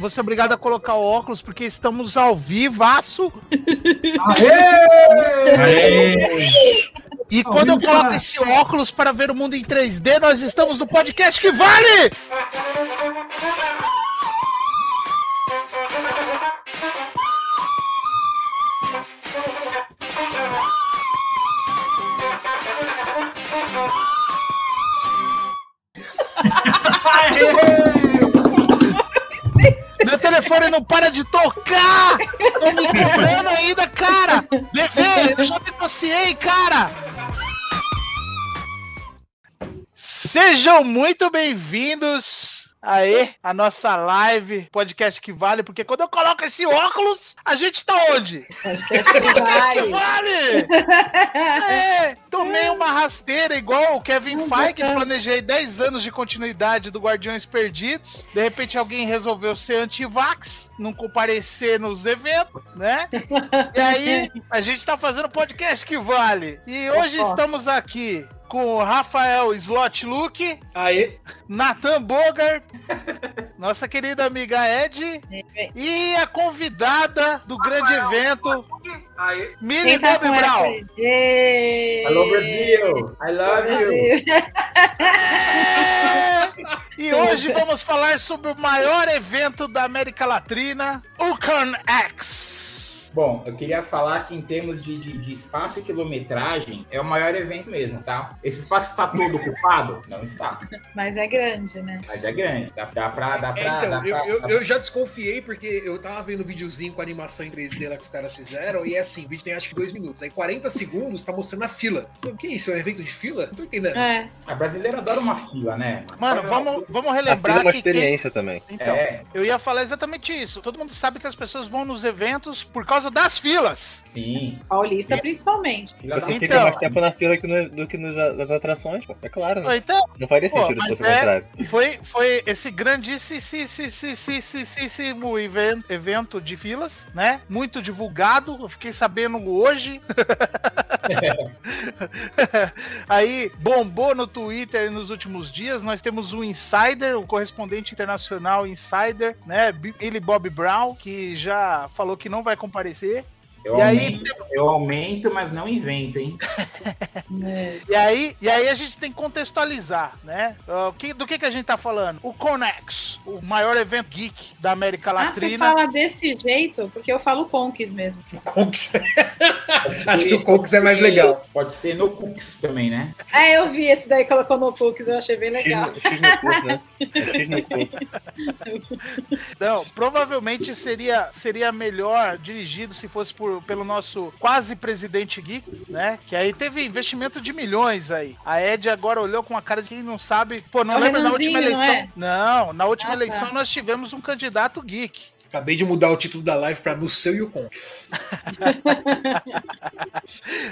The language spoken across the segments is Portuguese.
Você é obrigado a colocar o óculos porque estamos ao vivaço. Aê! Aê! E quando eu coloco esse óculos para ver o mundo em 3D, nós estamos no podcast que vale! Não para de tocar! Tô me cobrando ainda, cara! Levei, eu já negociei, cara! Sejam muito bem-vindos Aê, a nossa live, podcast que vale, porque quando eu coloco esse óculos, a gente tá onde? Podcast que vale! É, tomei uma rasteira igual o Kevin Feige, planejei 10 anos de continuidade do Guardiões Perdidos. De repente alguém resolveu ser anti-vax, não comparecer nos eventos, né? E aí a gente tá fazendo podcast que vale. E hoje estamos aqui com o Rafael Slot Luke, Aê, Nathan Bogart, nossa querida amiga Ed e a convidada do grande evento, aê. Millie Quem tá essa Brown. aí? Alô, Brasil! I love you! E hoje vamos falar sobre o maior evento da América Latina, o Con X. Bom, eu queria falar que em termos de, de, de espaço e quilometragem, é o maior evento mesmo, tá? Esse espaço está todo ocupado? Não está. Mas é grande, né? Mas é grande. Dá, dá pra. Dá pra, É, então, dá eu, pra- eu, dá eu já desconfiei porque eu tava vendo um videozinho com a animação em 3D lá que os caras fizeram e é assim, o vídeo tem acho que dois minutos. Aí 40 segundos tá mostrando a fila. O que é isso? É um evento de fila? Não tô entendendo. É. A brasileira adora uma fila, né? Mano, vamos, vamos A fila é relembrar uma que experiência também. Então, É, eu ia falar exatamente isso. Todo mundo sabe que as pessoas vão nos eventos por causa das filas. sim. Paulista, principalmente. Você fica Então- mais tempo na fila que no- do que nos, nas atrações, pô. É claro, né? Então, Não faria Pô, sentido se fosse o é- contrário. Foi, foi esse grandíssimo even- evento de filas, né? Muito divulgado. Eu fiquei sabendo hoje. Aí bombou no Twitter nos últimos dias. Nós temos o Insider, o correspondente internacional Insider, né? Billy Bob Brown, que já falou que não vai comparecer. Eu, E aí- aumento, eu aumento, mas não invento, hein? E aí, e aí a gente tem que contextualizar, né? Ah, o que- do que, que a gente tá falando? O Conex, o maior evento geek da América Ah, você Latina. fala desse jeito? Porque eu falo Conks mesmo. O Conks. acho que o Conks é mais legal. Pode ser no Cooks também, né? É, eu vi esse daí, colocou no Cooks, eu achei bem legal. X no cu, né? X no cu. Não, provavelmente seria, seria melhor dirigido se fosse por- pelo nosso quase presidente geek, né? Que aí teve investimento de milhões aí. A Ed agora olhou com uma cara de quem não sabe. Pô, não É lembra na última eleição? não Não, na última Ah, tá. eleição nós tivemos um candidato geek. Acabei de mudar o título da live pra No Seu e o Conks.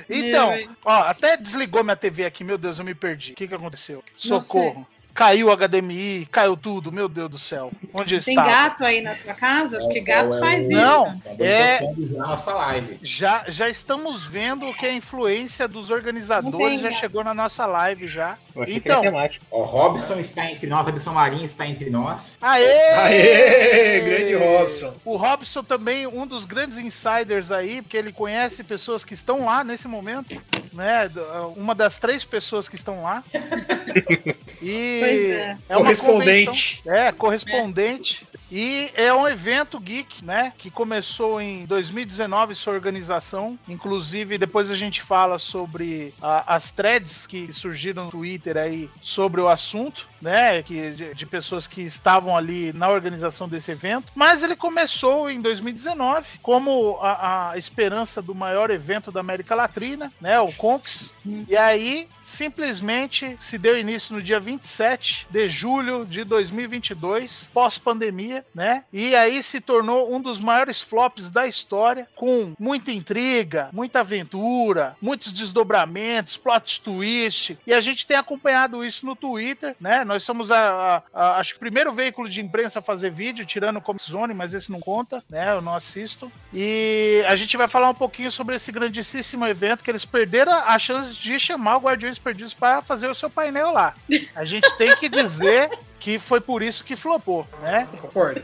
Então, ó, até desligou minha TV aqui, meu Deus, eu me perdi. O que que aconteceu? Socorro. Caiu o HDMI, caiu tudo, meu Deus do céu. Onde eu Tem estava? gato aí na sua casa? Porque É, gato é, faz é, isso. Não. Então, É. nossa live. Já, já estamos vendo que a influência dos organizadores Não já chegou na nossa live já. Então. Ó, Robson está entre nós, Robson Marinho está entre nós. aê! Aê, grande Robson. O Robson também, um dos grandes insiders aí, porque ele conhece pessoas que estão lá nesse momento, né? Do- Uma das três pessoas que estão lá. E É. uma Correspondente. convenção- É, correspondente. E é um evento geek, né? Que começou em 2019, sua organização. Inclusive, depois a gente fala sobre a- as threads que surgiram no Twitter aí sobre o assunto, né? Que, de, de pessoas que estavam ali na organização desse evento. Mas ele começou em 2019 como a, a esperança do maior evento da América Latina, né? O Conx. E aí, simplesmente se deu início no dia 27 de julho de 2022, pós-pandemia, né? E aí se tornou um dos maiores flops da história, com muita intriga, muita aventura, muitos desdobramentos, plot twist. E a gente tem acompanhado isso no Twitter, né? Nós somos a, a- a- acho que o primeiro veículo de imprensa a fazer vídeo, tirando o Comic Zone, mas esse não conta, né? Eu não assisto. E a gente vai falar um pouquinho sobre esse grandíssimo evento que eles perderam a chance de chamar o Guardiões Perdidos para fazer o seu painel lá. A gente tem que dizer que foi por isso que flopou, né? Concordo.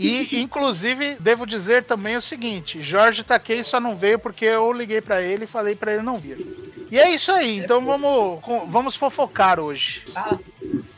E, inclusive, devo dizer também o seguinte: Jorge Takei só não veio porque eu liguei pra ele e falei pra ele não vir. E é isso aí, então vamos, vamos fofocar hoje. Fala.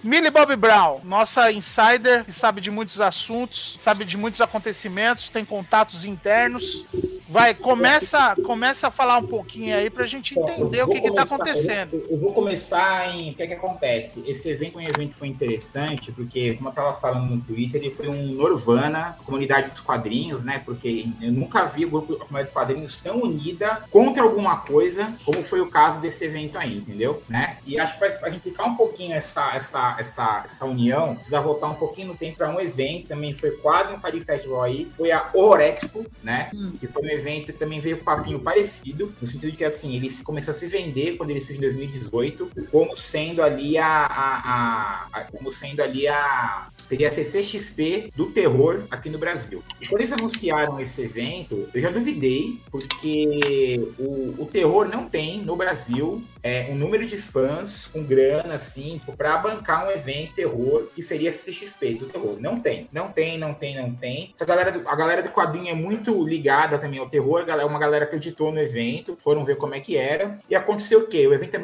Millie Bob Brown, nossa insider, que sabe de muitos assuntos, sabe de muitos acontecimentos, tem contatos internos. Vai, começa, começa a falar um pouquinho aí pra gente entender o que, que tá começar- acontecendo. Eu, eu vou começar em. O que é que acontece? Esse evento, um evento foi interessante, porque, como eu tava falando no Twitter, ele foi um Norvana, a comunidade dos quadrinhos, né? Porque eu nunca vi o grupo a comunidade dos quadrinhos tão unida contra alguma coisa, como foi o caso desse evento aí, entendeu? Né? E acho que pra, pra gente ficar um pouquinho essa, essa, essa, essa união, precisa voltar um pouquinho no tempo para um evento, também foi quase um Fire Festival aí, foi a Horror Expo, né? Hum. que foi um evento que também veio com um papinho parecido, no sentido de que assim, ele começou a se vender quando ele surgiu em 2018, como sendo ali a, a, a- a- como sendo ali a seria a CCXP do terror aqui no Brasil. E quando eles anunciaram esse evento, eu já duvidei, porque o, o terror não tem no Brasil é, um número de fãs com grana, assim, para bancar um evento terror que seria CCXP do terror. Não tem, não tem, não tem, não tem. Essa galera do- a galera do quadrinho é muito ligada também ao terror, a galera- uma galera acreditou no evento, foram ver como é que era. E aconteceu o quê? O evento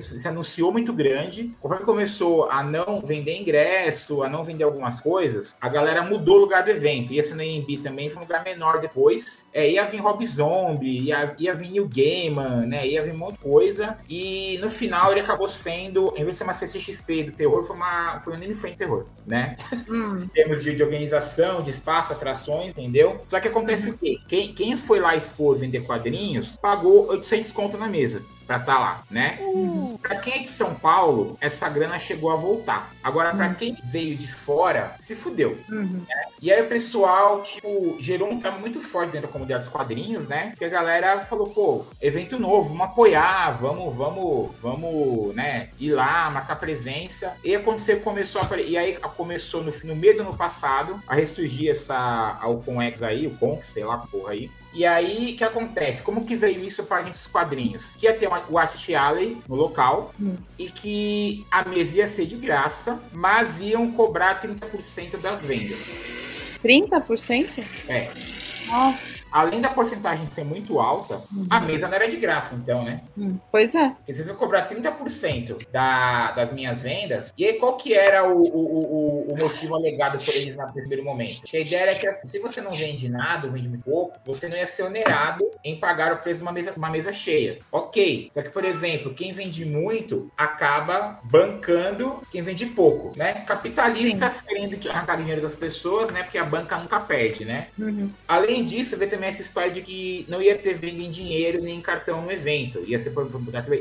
se anunciou muito grande. Conforme começou a não vender ingresso, a não vender algumas coisas, a galera mudou o lugar do evento. Ia ser na AMB também, foi um lugar menor depois. É, ia vir Rob Zombie, ia, ia vir New Gaiman, né? Ia vir um monte de coisa. E no final ele acabou sendo, em vez de ser uma CCXP do terror, foi, uma, foi um Anime Friend Terror, né? Hum, em termos de, de organização, de espaço, atrações, entendeu? Só que acontece o quê? Quem, quem foi lá expor, vender quadrinhos, pagou 800 conto na mesa pra estar lá, né? Pra quem é de São Paulo, essa grana chegou a voltar. Agora, pra quem veio de fora, se fudeu. uhum. E aí o pessoal, tipo, gerou um trauma muito forte dentro da comunidade dos quadrinhos, né? Porque a galera falou, pô, evento novo, vamos apoiar, vamos, vamos, vamos, né, ir lá, marcar presença. E aconteceu, começou a E aí começou no, no meio do ano passado a ressurgir essa. O Conex aí, o Conx, sei lá, porra aí. E aí, o que acontece? Como que veio isso pra gente dos quadrinhos? Que ia ter uma, o Art Alley no local Hum. e que a mesa ia ser de graça, mas iam cobrar 30% das vendas. 30%? É. Nossa. Além da porcentagem ser muito alta, a mesa não era de graça, então, né? Hum, Pois é. Porque vocês vão cobrar 30% da, das minhas vendas. E aí, qual que era o, o, o, o motivo alegado por eles no primeiro momento? Que a ideia era que assim, se você não vende nada, vende muito pouco, você não ia ser onerado em pagar o preço de uma mesa, uma mesa cheia. Ok. Só que, por exemplo, quem vende muito acaba bancando quem vende pouco, né? Capitalistas querendo arrancar dinheiro das pessoas, né? Porque a banca nunca perde, né? Uhum. Além disso, vê também essa história de que não ia ter venda em dinheiro nem em cartão no evento. Ia ser,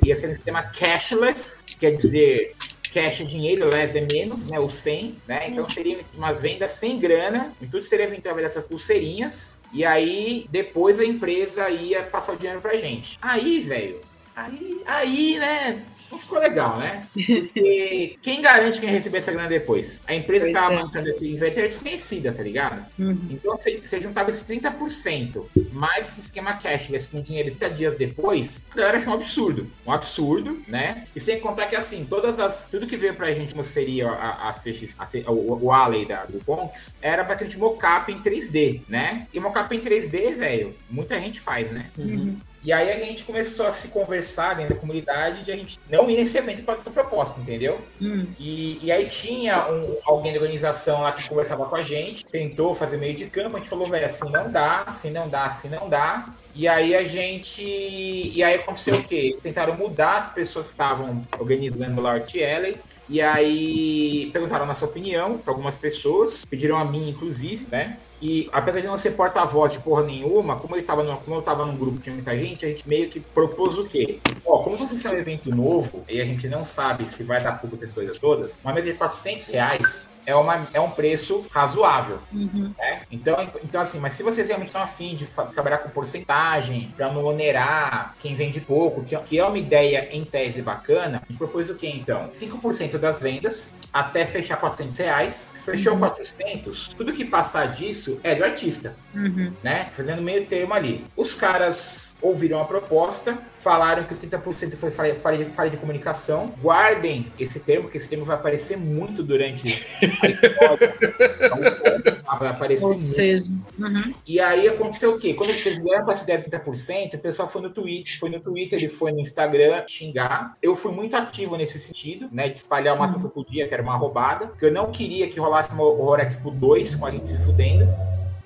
ia ser um sistema cashless, quer dizer, cash é dinheiro, less é menos, né? O 100, né? Então seriam umas vendas sem grana, e tudo seria feito através dessas pulseirinhas. E aí, depois a empresa ia passar o dinheiro pra gente. Aí, velho, aí, aí, né? Não ficou legal, né? Porque quem garante quem receber essa grana depois? A empresa que tava é. bancando esse evento era desconhecida, tá ligado? Uhum. Então você, você juntava esses 30% mais esse esquema cashless com dinheiro 30 dias depois, a galera achou um absurdo. Um absurdo, né? E sem contar que assim, todas as. Tudo que veio pra gente como seria a, a, CX, a, C- o, o Alley da, do Conks era basicamente mocap em 3D, né? E mocap em 3D, velho, muita gente faz, né? Uhum. E aí a gente começou a se conversar dentro da comunidade de a gente não ir nesse evento para essa proposta, entendeu? Hum. E, e aí tinha um- alguém da organização lá que conversava com a gente, tentou fazer meio de campo, a gente falou, velho, assim não dá, assim não dá, assim não dá. E aí a gente. E aí aconteceu o quê? Tentaram mudar as pessoas que estavam organizando lá o Alley. E aí perguntaram a nossa opinião para algumas pessoas, pediram a mim, inclusive, né? E apesar de não ser porta-voz de porra nenhuma, como eu estava como eu tava num grupo que tinha muita gente, a gente meio que propôs o quê? Ó, como você é um evento novo e a gente não sabe se vai dar público essas coisas todas, uma mesa de 400 reais é, uma, é um preço razoável. Uhum. né? Então, então, assim, mas se vocês realmente estão afim de trabalhar com porcentagem, para não onerar quem vende pouco, que, que é uma ideia em tese bacana, a gente propôs o quê, então? 5% das vendas até fechar 400 reais. Fechou 400, tudo que passar disso é do artista Uhum. né? Fazendo meio termo ali. Os caras ouviram a proposta, falaram que os 30% foi falha, falha, falha de comunicação. Guardem esse termo, porque esse termo vai aparecer muito durante a história. Então, vai aparecer Ou muito. seja, uhum. E aí aconteceu o quê? Quando eles vieram com essa ideia de 30%, o pessoal foi no Twitter, foi no Twitter, ele foi no Instagram xingar. Eu fui muito ativo nesse sentido, né? De espalhar o máximo que eu podia, que era uma roubada. Eu não queria que rolasse uma Horror Expo 2 com a gente se fudendo.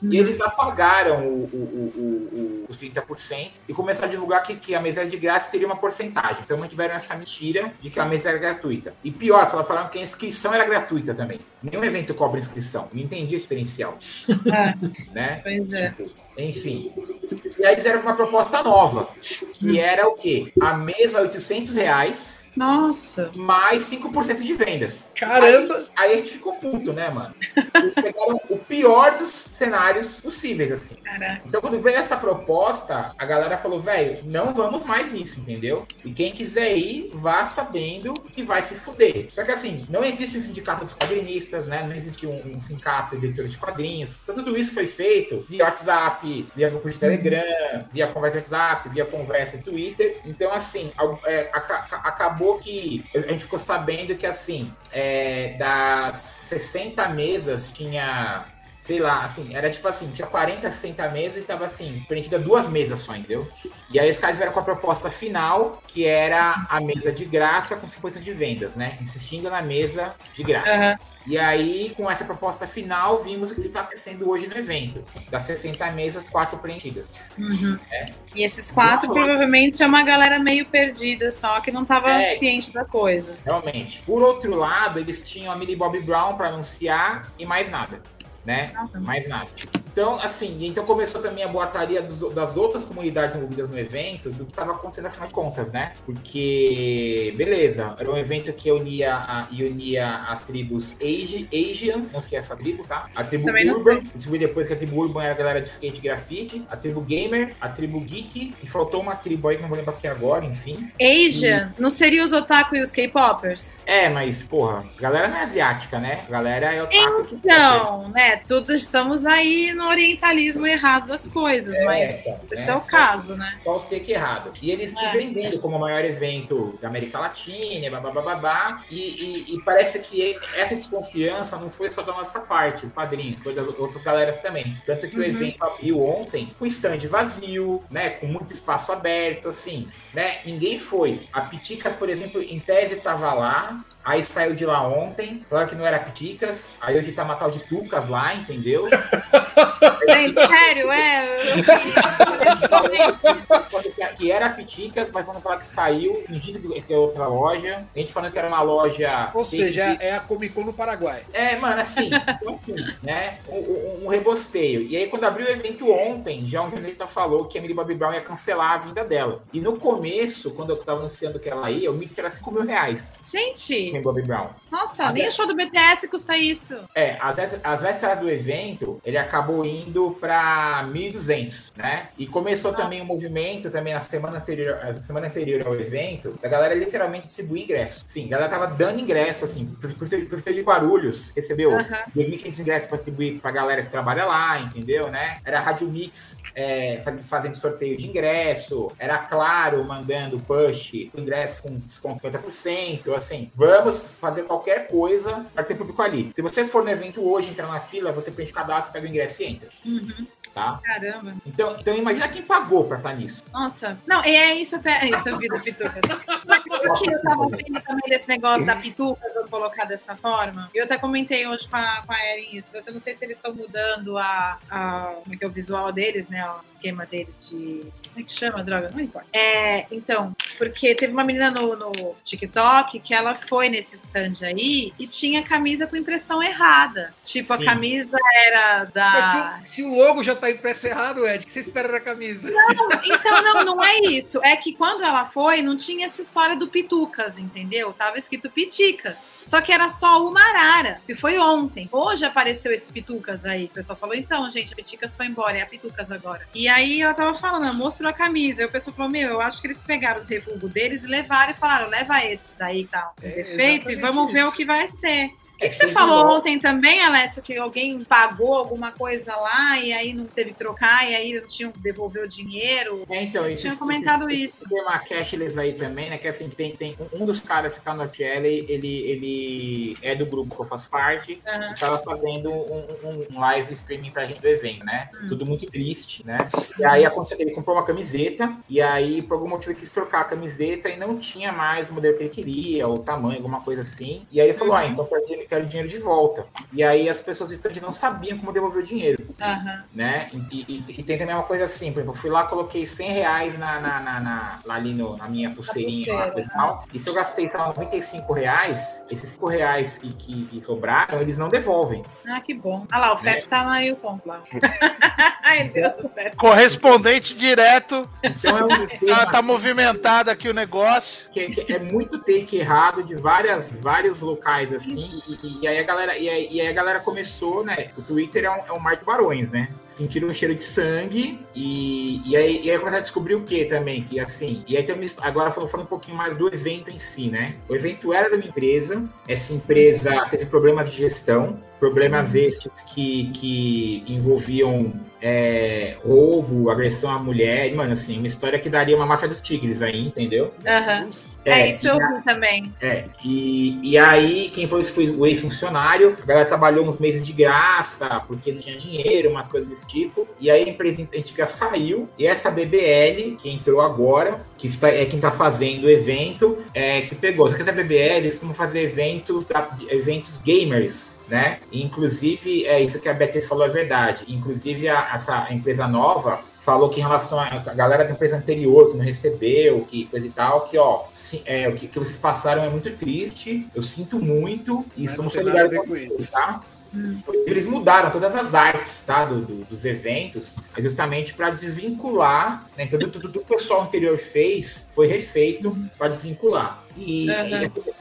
E eles apagaram o, o, o, o, os 30% e começaram a divulgar que, que a mesa de graça teria uma porcentagem. Então mantiveram essa mentira de que a mesa era gratuita. E pior, falaram, que a inscrição era gratuita também. Nenhum evento cobra inscrição. Não entendi a diferencial. É, Né? pois é. Enfim. E aí eles fizeram uma proposta nova, que era o quê? A mesa 800 reais Nossa. mais 5% de vendas. Caramba! Aí a gente ficou puto, né, mano? Eles pegaram o pior dos cenários possíveis, assim. Caraca. Então, quando veio essa proposta, a galera falou, velho, não vamos mais nisso, entendeu? E quem quiser ir, vá sabendo que vai se fuder. Só que assim, não existe um sindicato dos quadrinistas, né? Não existe um, um sindicato de editores de quadrinhos. Então, tudo isso foi feito via WhatsApp, via grupo de Telegram, via conversa de WhatsApp, via conversa em Twitter. Então, assim, é, aca- aca- acabou que a gente ficou sabendo que, assim, é, das 60 mesas tinha sei lá, assim, era tipo assim, tinha 40, 60 mesas e tava assim, preenchida duas mesas só, entendeu? E aí os caras vieram com a proposta final, que era a mesa de graça com 50% de vendas, né? Insistindo na mesa de graça. Aham. E aí, com essa proposta final, vimos o que está acontecendo hoje no evento. Das 60 mesas, quatro preenchidas. Uhum. É. E esses quatro provavelmente é uma galera meio perdida, só que não tava É. ciente das coisas. Realmente. Por outro lado, eles tinham a Millie Bobby Brown para anunciar e mais nada, né? Nossa. Mais nada. Então, assim, então começou também a boataria dos- das outras comunidades envolvidas no evento, do que estava acontecendo afinal de contas, né? Porque, beleza, era um evento que unia, a, e unia as tribos Asi- Asian, não esquece essa tribo, tá? A tribo Também Urban, descobri depois que a tribo Urban era a galera de skate e grafite, a tribo Gamer, a tribo Geek, e faltou uma tribo aí que não vou lembrar quem agora, enfim. Asian, não seria os otaku e os K-popers? É, mas, porra, a galera não é asiática, né? A galera é otaku que Então, né, tudo estamos aí no orientalismo errado das coisas, mas então, esse né? é o caso, né? Os take errado. E eles se É. vendendo como o maior evento da América Latina, babá, e, e, e parece que essa desconfiança não foi só da nossa parte, os padrinhos, foi das outras galeras também. Tanto que o Uhum. evento abriu ontem com stand vazio, né, com muito espaço aberto, assim, né, ninguém foi. A Piticas, por exemplo, em tese tava lá, Aí saiu de lá ontem, falaram que não era Piticas, aí hoje tá uma tal de Tucas lá, entendeu? Gente, sério, é. Eu que- que era Piticas, mas vamos falar que saiu, fingindo que é outra loja. A gente falando que era uma loja. Ou seja, é a Comic Con no Paraguai. É, mano, assim, então assim, né? Um, um- um rebosteio. E aí, quando abriu o evento ontem, já um jornalista falou que a Millie Bobby Brown ia cancelar a vinda dela. E no começo, quando eu tava anunciando que ela ia, o mito era 5 mil reais. Gente, Millie Bobby Brown. nossa, nem o show do BTS custa isso. É, às, às vésperas do evento, ele acabou indo para 1.200, né? E começou Nossa. também um movimento, também na semana anterior, na semana anterior ao evento, da galera literalmente distribuir ingresso. Sim, a galera tava dando ingresso, assim, pro Prefeitura de Guarulhos recebeu Aham. 2.500 ingressos para distribuir pra galera que trabalha lá, entendeu, né? Era a Rádio Mix é, faz- fazendo sorteio de ingresso, era Claro mandando push, ingresso com desconto 50%, assim, vamos fazer qualquer coisa para ter público ali. Se você for no evento hoje, entrar na fila, você preenche o cadastro, pega o ingresso e entra, Uhum. Tá? Caramba. Então, então imagina quem pagou para estar nisso. Nossa. Não, e é isso até. É isso, eu vi da pituca. Porque eu tava vendo também desse negócio da pituca, vou colocar dessa forma. Eu até comentei hoje com a, com a Erin isso. Eu não sei se eles estão mudando a, a, como é que é o visual deles, né? O esquema deles de. Como é que chama, droga? Não importa. É, então, porque teve uma menina no, no TikTok que ela foi nesse stand aí e tinha camisa com impressão errada. Tipo, Sim. a camisa era da. Mas se, se o logo já tá impresso errado, Ed, o que você espera da camisa? Então, não, não é isso. É que quando ela foi, não tinha essa história do Pitucas, entendeu? Tava escrito Piticas. Só que era só uma arara, que foi ontem. Hoje apareceu esse Pitucas aí. O pessoal falou: então, gente, a Pitucas foi embora, é a Pitucas agora. E aí ela tava falando, ela mostrou a camisa. Aí o pessoal falou: meu, eu acho que eles pegaram os refugos deles e levaram e falaram: leva esses daí e tal. É, defeito, e vamos ver isso. o que vai ser. O que, que você falou igual- ontem também, Alessio, que alguém pagou alguma coisa lá e aí não teve que trocar e aí eles tinham que devolver o dinheiro? É, então, Você esses- tinha comentado isso. Tem uma cashless aí também, né? Que assim, que tem, tem um dos caras que tá no FL, ele, ele é do grupo que eu faço parte. Aham. e tava fazendo um, um- um live streaming pra gente do evento, né? Hum. Tudo muito triste, né? E aí aconteceu que ele comprou uma camiseta, e aí, por algum motivo, ele quis trocar a camiseta e não tinha mais o modelo que ele queria, o tamanho, alguma coisa assim. E aí ele falou: Uhum. Ah, então eu quero, quero dinheiro de volta. E aí as pessoas do stand não sabiam como devolver o dinheiro Aham. né? E, e- e tem também uma coisa assim, por exemplo, eu fui lá, coloquei 100 reais na, na, na- na- lá ali no, na minha pulseirinha lá, pulseira, e tal. E se eu gastei, sei lá, 95 reais, esses 5 reais que, que, que sobraram, eles não devolvem. Ah, que bom. Ah lá, o Né? FEP tá lá aí o ponto lá. Ai, Deus do FEP. Correspondente direto. Então é um Tá, esquema tá assim, movimentado aqui o negócio. que, que é muito take errado de várias, vários locais assim, e, e- e aí a galera, e aí, e aí a galera começou, né? O Twitter é um, é um mar de barões, né? Sentiram um cheiro de sangue e, e, aí, e aí começaram a descobrir o que também, que assim, e aí tem agora falando, falando um pouquinho mais do evento em si, né? O evento era de uma empresa, essa empresa teve problemas de gestão, problemas estes que, que envolviam é, roubo, agressão à mulher, mano, assim, uma história que daria uma máfia dos tigres aí, entendeu? Aham. É, isso e eu vi também. é, e, e aí quem foi, foi o ex-funcionário, a galera trabalhou uns meses de graça, porque não tinha dinheiro, umas coisas desse tipo. E aí a empresa antiga saiu, e essa BBL, que entrou agora, que tá- é quem tá fazendo o evento, é, que pegou. Só que essa BBL, eles costumam fazer eventos, da- eventos gamers, né? Inclusive, é isso que a Beatriz falou é verdade. Inclusive, a- essa empresa nova falou que em relação à galera da empresa anterior que não recebeu, que coisa e tal, que ó, sim, é, o que, que vocês passaram é muito triste, eu sinto muito e Mas somos solidários ver com isso. tá? Hum. Eles mudaram todas as artes, tá, do, do- dos eventos, justamente para desvincular, né? Então, tudo, tudo que o pessoal anterior fez foi refeito para desvincular. E, Uhum.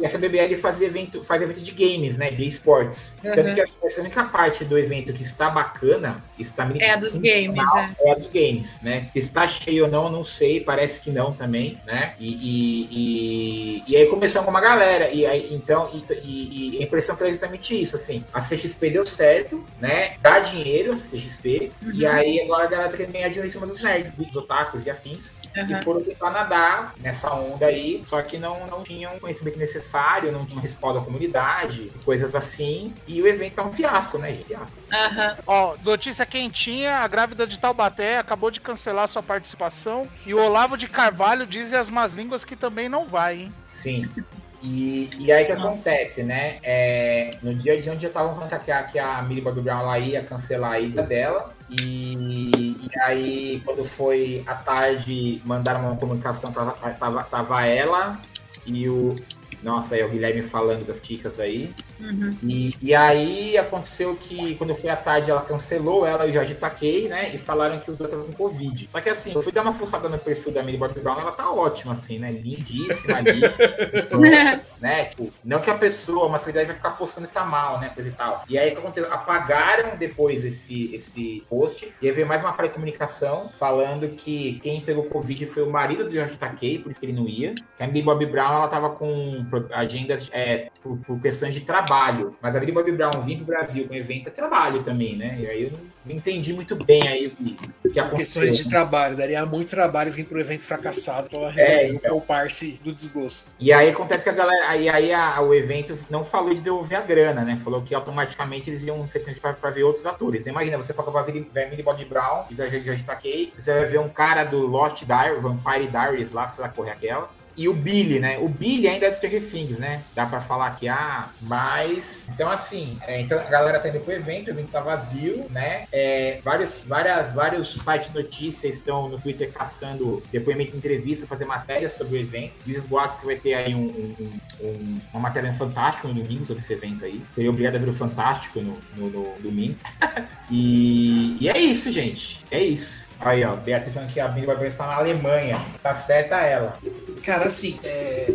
e essa, e BBL faz evento, faz evento de games, né? De esportes. Uhum. Tanto que essa, essa única parte do evento que está bacana, está É a dos games, é. é a dos games, né? Se está cheio ou não, não sei, parece que não também, né? E, e, e, e aí começou com uma galera, e aí, então, e, e- e a impressão que é exatamente isso, assim, a CXP deu certo, né? Dá dinheiro a CXP, e Uhum. aí agora a galera tem que ganhar dinheiro em cima dos nerds, dos otakus e afins, Aham. e foram tentar nadar nessa onda aí, só que não, não tinham conhecimento necessário, não tinham respaldo da comunidade, coisas assim, e o evento tá um fiasco, né, gente? Fiasco. Aham. Ó, notícia quentinha: a grávida de Taubaté acabou de cancelar sua participação. E o Olavo de Carvalho diz as más línguas que também não vai, hein? Sim. E, e aí o que Nossa. acontece, né? É, no dia de onde eu tava falando que a, que a Millie Bobby Brown ela ia cancelar a ida dela. E, e aí, quando foi à tarde, mandaram uma comunicação, tava, tava, tava ela e o. Nossa, aí é o Guilherme falando das ticas aí. Uhum. E, e aí aconteceu que quando eu fui à tarde, ela cancelou, ela e o Jorge Taquei, né? E falaram que os dois estavam com Covid. Só que assim, eu fui dar uma forçada no perfil da Millie Bobby Brown, ela tá ótima, assim, né? Lindíssima ali. né? Tipo, não que a pessoa, uma celebridade vai ficar postando que tá mal, né? Coisa e tal. E aí o que aconteceu? Apagaram depois esse, esse post. E aí veio mais uma falha de comunicação falando que quem pegou Covid foi o marido do Jorge Takei, por isso que ele não ia. Que a Millie Bobby Brown, ela tava com agendas é, por, por questões de trabalho. Mas a Millie Bobby Brown vir pro Brasil com evento é trabalho também, né? E aí eu não, não entendi muito bem aí o que, o que aconteceu. Questões de trabalho, daria muito trabalho vir pro evento fracassado pra ela É, resolver então. poupar-se do desgosto. E aí acontece que a galera. Aí, aí a- o evento não falou de devolver a grana, né? Falou que automaticamente eles iam ser pra ver outros atores. Imagina, você paga pra ver Millie Bobby Brown, e já, já, já taquei. Você vai ver um cara do Lost Diaries, Vampire Diaries lá, sei lá, correr aquela. E o Billy, né? O Billy ainda é do Stranger Things, né? Dá pra falar que, ah, mas... Então, assim, é, então a galera tá indo pro evento, o evento tá vazio, né? É, vários, várias, vários sites de notícias estão no Twitter caçando depoimento de entrevista, fazer matérias sobre o evento. Diz os boatos que vai ter aí um, um- um- um- uma matéria no Fantástico no domingo sobre esse evento aí. Seria obrigado a ver o Fantástico no, no- no domingo. e, e é isso, gente. É isso. Aí, ó, Beatriz falando que a Billy Barber está na Alemanha. Tá certa ela. Cara, assim, é,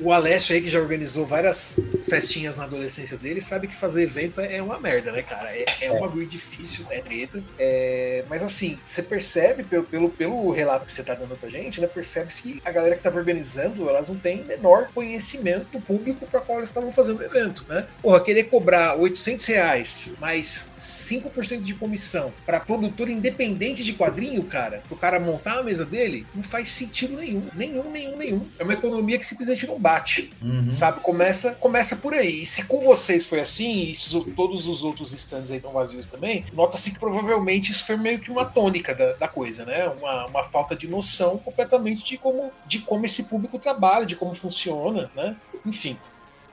o Alessio aí, que já organizou várias festinhas na adolescência dele, sabe que fazer evento é uma merda, né, cara? É, é um bagulho difícil, é treta. É, mas assim, você percebe, pelo, pelo, pelo relato que você tá dando pra gente, né? Percebe-se que a galera que tava organizando, elas não têm menor conhecimento do público para qual elas estavam fazendo o evento, né? Porra, querer cobrar 800 reais mais 5% de comissão para produtor independente de quadrinho, cara, pro cara montar a mesa dele, não faz sentido nenhum. Nenhum, nenhum, nenhum. É uma economia que simplesmente não bate. Uhum. Sabe? Começa, começa por aí. E se com vocês foi assim, e se todos os outros stands aí estão vazios também, nota-se que provavelmente isso foi meio que uma tônica da, da coisa, né? Uma, uma falta de noção completamente de como, de como esse público trabalha, de como funciona, né? Enfim.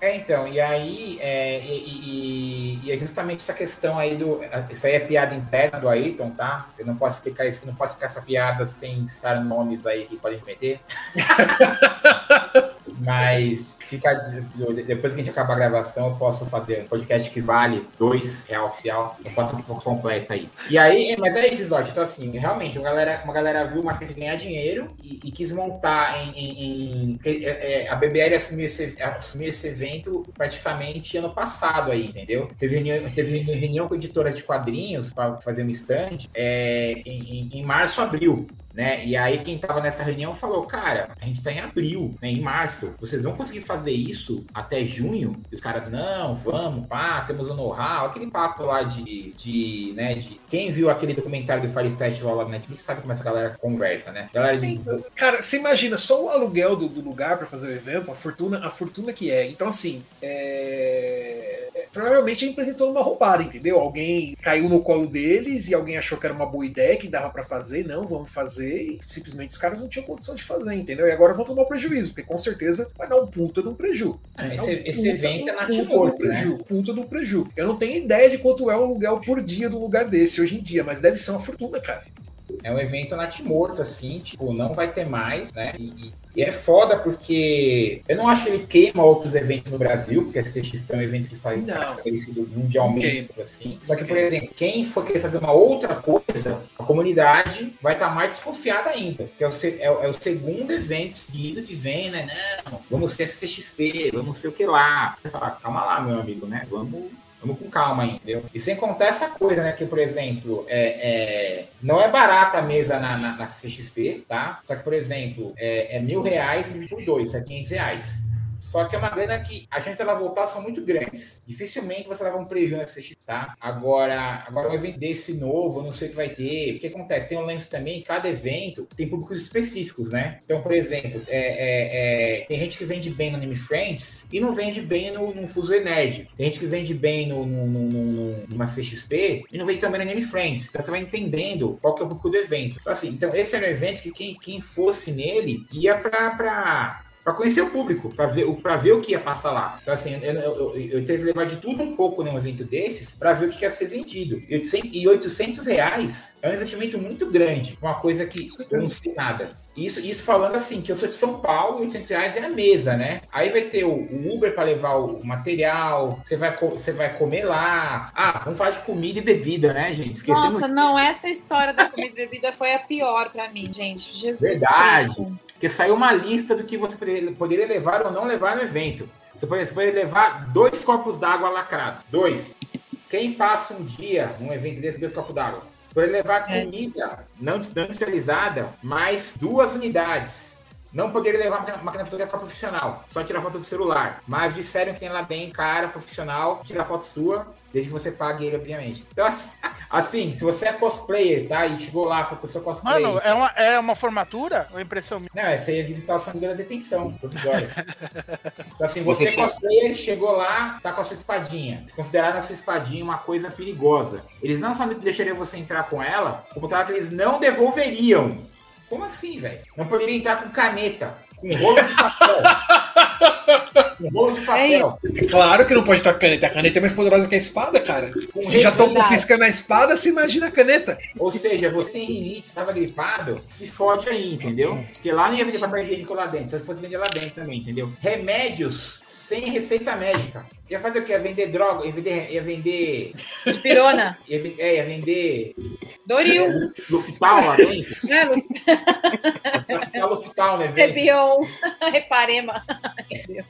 É, então, e aí, é, e, e, e, é justamente essa questão aí do. Isso aí é piada interna do Ayrton, tá? Eu não posso explicar isso, não posso explicar essa piada sem citar nomes aí que podem meter. Mas fica. Depois que a gente acabar a gravação, eu posso fazer um podcast que vale dois real oficial. Eu faço um pouco completa aí. E aí, mas é isso, Slot. Então, assim, realmente, uma galera, uma galera viu uma coisa ganhar dinheiro e, e quis montar em. em, em é, é, a BBL assumiu esse, assumiu esse evento praticamente ano passado aí, entendeu? Teve reunião, teve reunião com editora de quadrinhos para fazer um stand é, em, em março, abril né? E aí quem tava nessa reunião falou, cara, a gente tá em abril, né? Em março, vocês vão conseguir fazer isso até junho? E os caras, não, vamos, pá, temos o um know-how, aquele papo lá de, de, né, de... Quem viu aquele documentário do Fire Festival lá na Netflix sabe como essa galera conversa, né? Galera de... Cara, você imagina, só o aluguel do, do lugar para fazer o evento, a fortuna, a fortuna que é. Então, assim, é provavelmente a empresa entrou numa roubada, entendeu? Alguém caiu no colo deles e alguém achou que era uma boa ideia, que dava para fazer, não, vamos fazer, e simplesmente os caras não tinham condição de fazer, entendeu? E agora vão tomar prejuízo, porque com certeza vai dar um puta de um preju. Ah, esse, um esse evento é nativor, né? preju, Puta do preju. Eu não tenho ideia de quanto é o aluguel por dia do lugar desse hoje em dia, mas deve ser uma fortuna, cara. É um evento natimorto, assim, tipo, não vai ter mais, né? E, e, é foda porque eu não acho que ele queima outros eventos no Brasil, porque a CXP é um evento que está estabelecido mundialmente, okay. assim. Só que, por exemplo, quem for querer fazer uma outra coisa, a comunidade vai estar tá mais desconfiada ainda. Que é o, é, é o segundo evento seguido que vem, né? Não, vamos ser CXP, vamos ser o que lá. Você fala, calma lá, meu amigo, né? Vamos Vamos com calma aí, entendeu? E sem contar essa coisa, né? Que, por exemplo, é, é não é barata a mesa na, na, na, CXP, tá? Só que, por exemplo, é, é mil reais dividido por dois, é 500 reais. Só que é uma grana que a gente vai voltar são muito grandes. Dificilmente você leva um preview nessa tá? Agora, agora um evento desse novo, não sei o que vai ter. O que acontece? Tem um lance também, cada evento tem públicos específicos, né? Então, por exemplo, é, é, é, tem gente que vende bem no Anime Friends e não vende bem no, no Fuso Nerd. Tem gente que vende bem no, no, no, numa CXP e não vende também no Anime Friends. Então você vai entendendo qual que é o público do evento. Então, assim, então esse era um evento que quem, quem fosse nele ia para para conhecer o público, para ver, pra ver o que ia passar lá. Então, assim, eu, eu, eu, eu que levar de tudo um pouco num evento desses para ver o que ia ser vendido. E 800 reais é um investimento muito grande, uma coisa que eu não sei nada. Isso, isso falando assim, que eu sou de São Paulo, 800 reais é a mesa, né? Aí vai ter o, o Uber para levar o material, você vai, você vai comer lá. Ah, vamos falar de comida e bebida, né, gente? Esquecemos... Nossa, não, essa história da comida e bebida foi a pior para mim, gente. Jesus Verdade. Cristo. Porque saiu uma lista do que você poderia levar ou não levar no evento. Você poderia, você poderia levar dois copos d'água lacrados. Dois. Quem passa um dia num evento desse, dois copos d'água? Poderia levar é. comida não, não industrializada, mais duas unidades. Não poderia levar uma máquina fotográfica profissional, só tirar foto do celular. Mas disseram que tem lá bem cara profissional, tirar foto sua, desde que você pague ele, obviamente. Então, assim, assim, se você é cosplayer, tá? E chegou lá com o seu cosplay. Mano, é uma, é uma formatura ou impressão minha? Não, essa aí é visitar o sangue da detenção, então, assim, você, você cosplayer, chegou lá, tá com a sua espadinha. Consideraram a sua espadinha uma coisa perigosa. Eles não só deixariam você entrar com ela, como que eles não devolveriam. Como assim, velho? Não poderia entrar com caneta, com rolo de papel. com rolo de papel. É claro que não pode estar com caneta. A caneta é mais poderosa que a espada, cara. Se já estão confiscando a espada, você imagina a caneta. Ou seja, você tem rinite, estava gripado, se fode aí, entendeu? Porque lá não ia vender papel higiênico lá dentro, só se fosse vender lá dentro também, entendeu? Remédios sem receita médica. Ia fazer o quê? Ia vender droga, ia vender. Ia vender. Pirona. Ia, é, ia vender Doril. Lufital lá dentro. É, Lu- Vai ficar Lufital, né? Cebion. Reparema.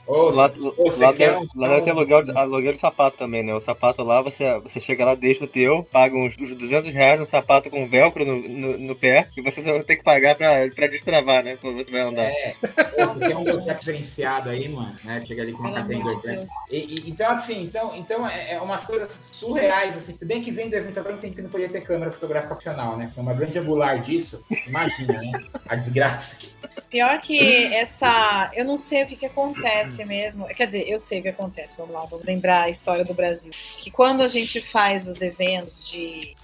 Ô, Lá, você lá, tem, um- lá deve ter aluguel, de- aluguel de sapato também, né? O sapato lá, você, você chega lá, deixa o teu, paga uns, uns 200 reais no sapato com velcro no, no, no pé, e você só vai ter que pagar pra, pra destravar, né? Quando você vai andar. É, Pô, você tem um conceito diferenciado aí, mano, né? Chega ali com uma carteira de dois, né? Deus. E- e- então, assim, então, então é, é umas coisas surreais, assim. Se bem que vem do evento agora, tem que não podia ter câmera fotográfica opcional, né? É uma grande angular disso. Imagina, né? A desgraça. Pior que essa. Eu não sei o que, que acontece mesmo. Quer dizer, eu sei o que acontece. Vamos lá, vamos lembrar a história do Brasil. Que quando a gente faz os eventos de.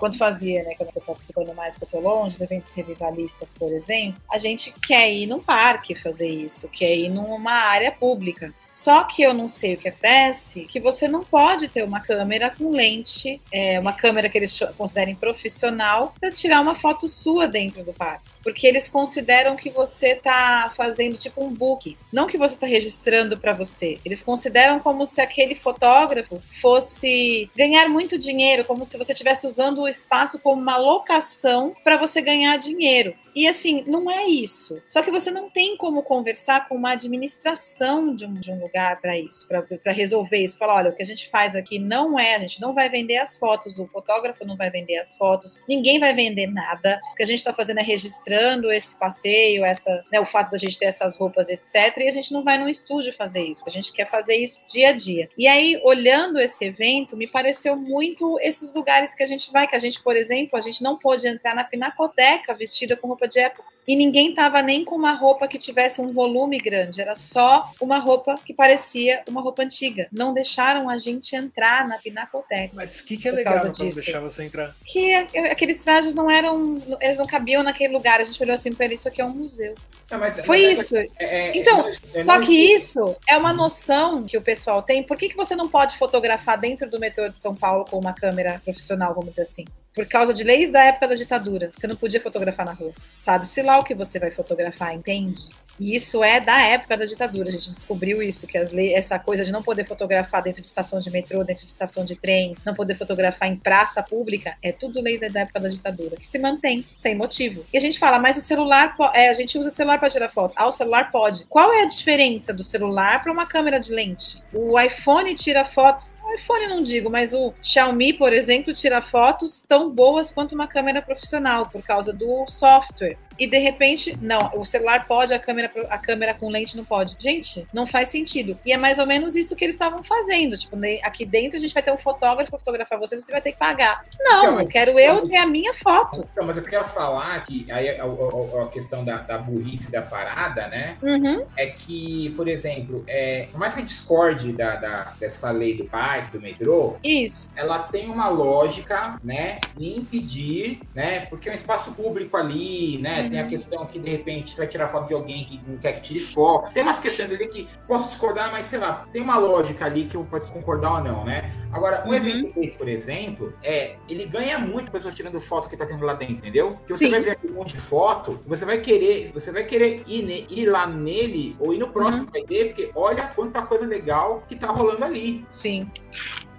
Quando fazia, né? Quando eu tô participando mais, que eu tô longe, os eventos revivalistas, por exemplo, a gente quer ir num parque fazer isso, quer ir numa área pública. Só que eu não sei o que acontece, que você não pode ter uma câmera com lente, é, uma câmera que eles considerem profissional, para tirar uma foto sua dentro do parque porque eles consideram que você está fazendo tipo um book, não que você está registrando para você. Eles consideram como se aquele fotógrafo fosse ganhar muito dinheiro, como se você estivesse usando o espaço como uma locação para você ganhar dinheiro. E assim, não é isso. Só que você não tem como conversar com uma administração de um, de um lugar para isso, para resolver isso. Falar, olha, o que a gente faz aqui não é, a gente não vai vender as fotos, o fotógrafo não vai vender as fotos, ninguém vai vender nada. O que a gente está fazendo é registrando esse passeio, essa, né, o fato da gente ter essas roupas, etc. E a gente não vai num estúdio fazer isso. A gente quer fazer isso dia a dia. E aí, olhando esse evento, me pareceu muito esses lugares que a gente vai, que a gente, por exemplo, a gente não pôde entrar na Pinacoteca vestida com roupa de época. E ninguém tava nem com uma roupa que tivesse um volume grande, era só uma roupa que parecia uma roupa antiga. Não deixaram a gente entrar na Pinacoteca. Mas o que, que é legal não deixar você entrar? Que a- aqueles trajes não eram, eles não cabiam naquele lugar. A gente olhou assim para ele, isso aqui é um museu. Não, mas- Foi mas é- isso. é- é- Então, é- é- Só que isso é uma noção que o pessoal tem. Por que, que você não pode fotografar dentro do metrô de São Paulo com uma câmera profissional, vamos dizer assim? Por causa de leis da época da ditadura. Você não podia fotografar na rua. Sabe-se lá o que você vai fotografar, entende? E isso é da época da ditadura. A gente descobriu isso, que leis, essa coisa de não poder fotografar dentro de estação de metrô, dentro de estação de trem, não poder fotografar em praça pública, é tudo lei da época da ditadura, que se mantém, sem motivo. E a gente fala, mas o celular, é, a gente usa celular para tirar foto. Ah, o celular pode. Qual é a diferença do celular para uma câmera de lente? O iPhone tira fotos. IPhone não digo, mas o Xiaomi, por exemplo, tira fotos tão boas quanto uma câmera profissional, por causa do software. E de repente, não, o celular pode, a câmera, a câmera com lente não pode. Gente, não faz sentido. E é mais ou menos isso que eles estavam fazendo. Tipo, aqui dentro a gente vai ter um fotógrafo para fotografar você, você vai ter que pagar. Não, Não, quero eu ter a minha foto. Então, mas eu queria falar que aí a, a- a questão da, da burrice da parada, né? Uhum. É que, por exemplo, é, por mais que a gente discorde da, da- dessa lei do parque, do metrô, Isso. ela tem uma lógica, né, em impedir, né, porque é um espaço público ali, né, tem a questão que de repente você vai tirar foto de alguém que não quer que tire foto, tem umas questões ali que posso discordar, mas sei lá, tem uma lógica ali que eu posso concordar ou não, né. Agora, um Uhum. evento desse, por exemplo, é, ele ganha muito pessoas tirando foto que tá tendo lá dentro, entendeu? Porque você Sim. vai ver aquele monte de foto, você vai querer, você vai querer ir, ne- ir lá nele ou ir no próximo Uhum. vai ter, porque olha quanta coisa legal que tá rolando ali. Sim.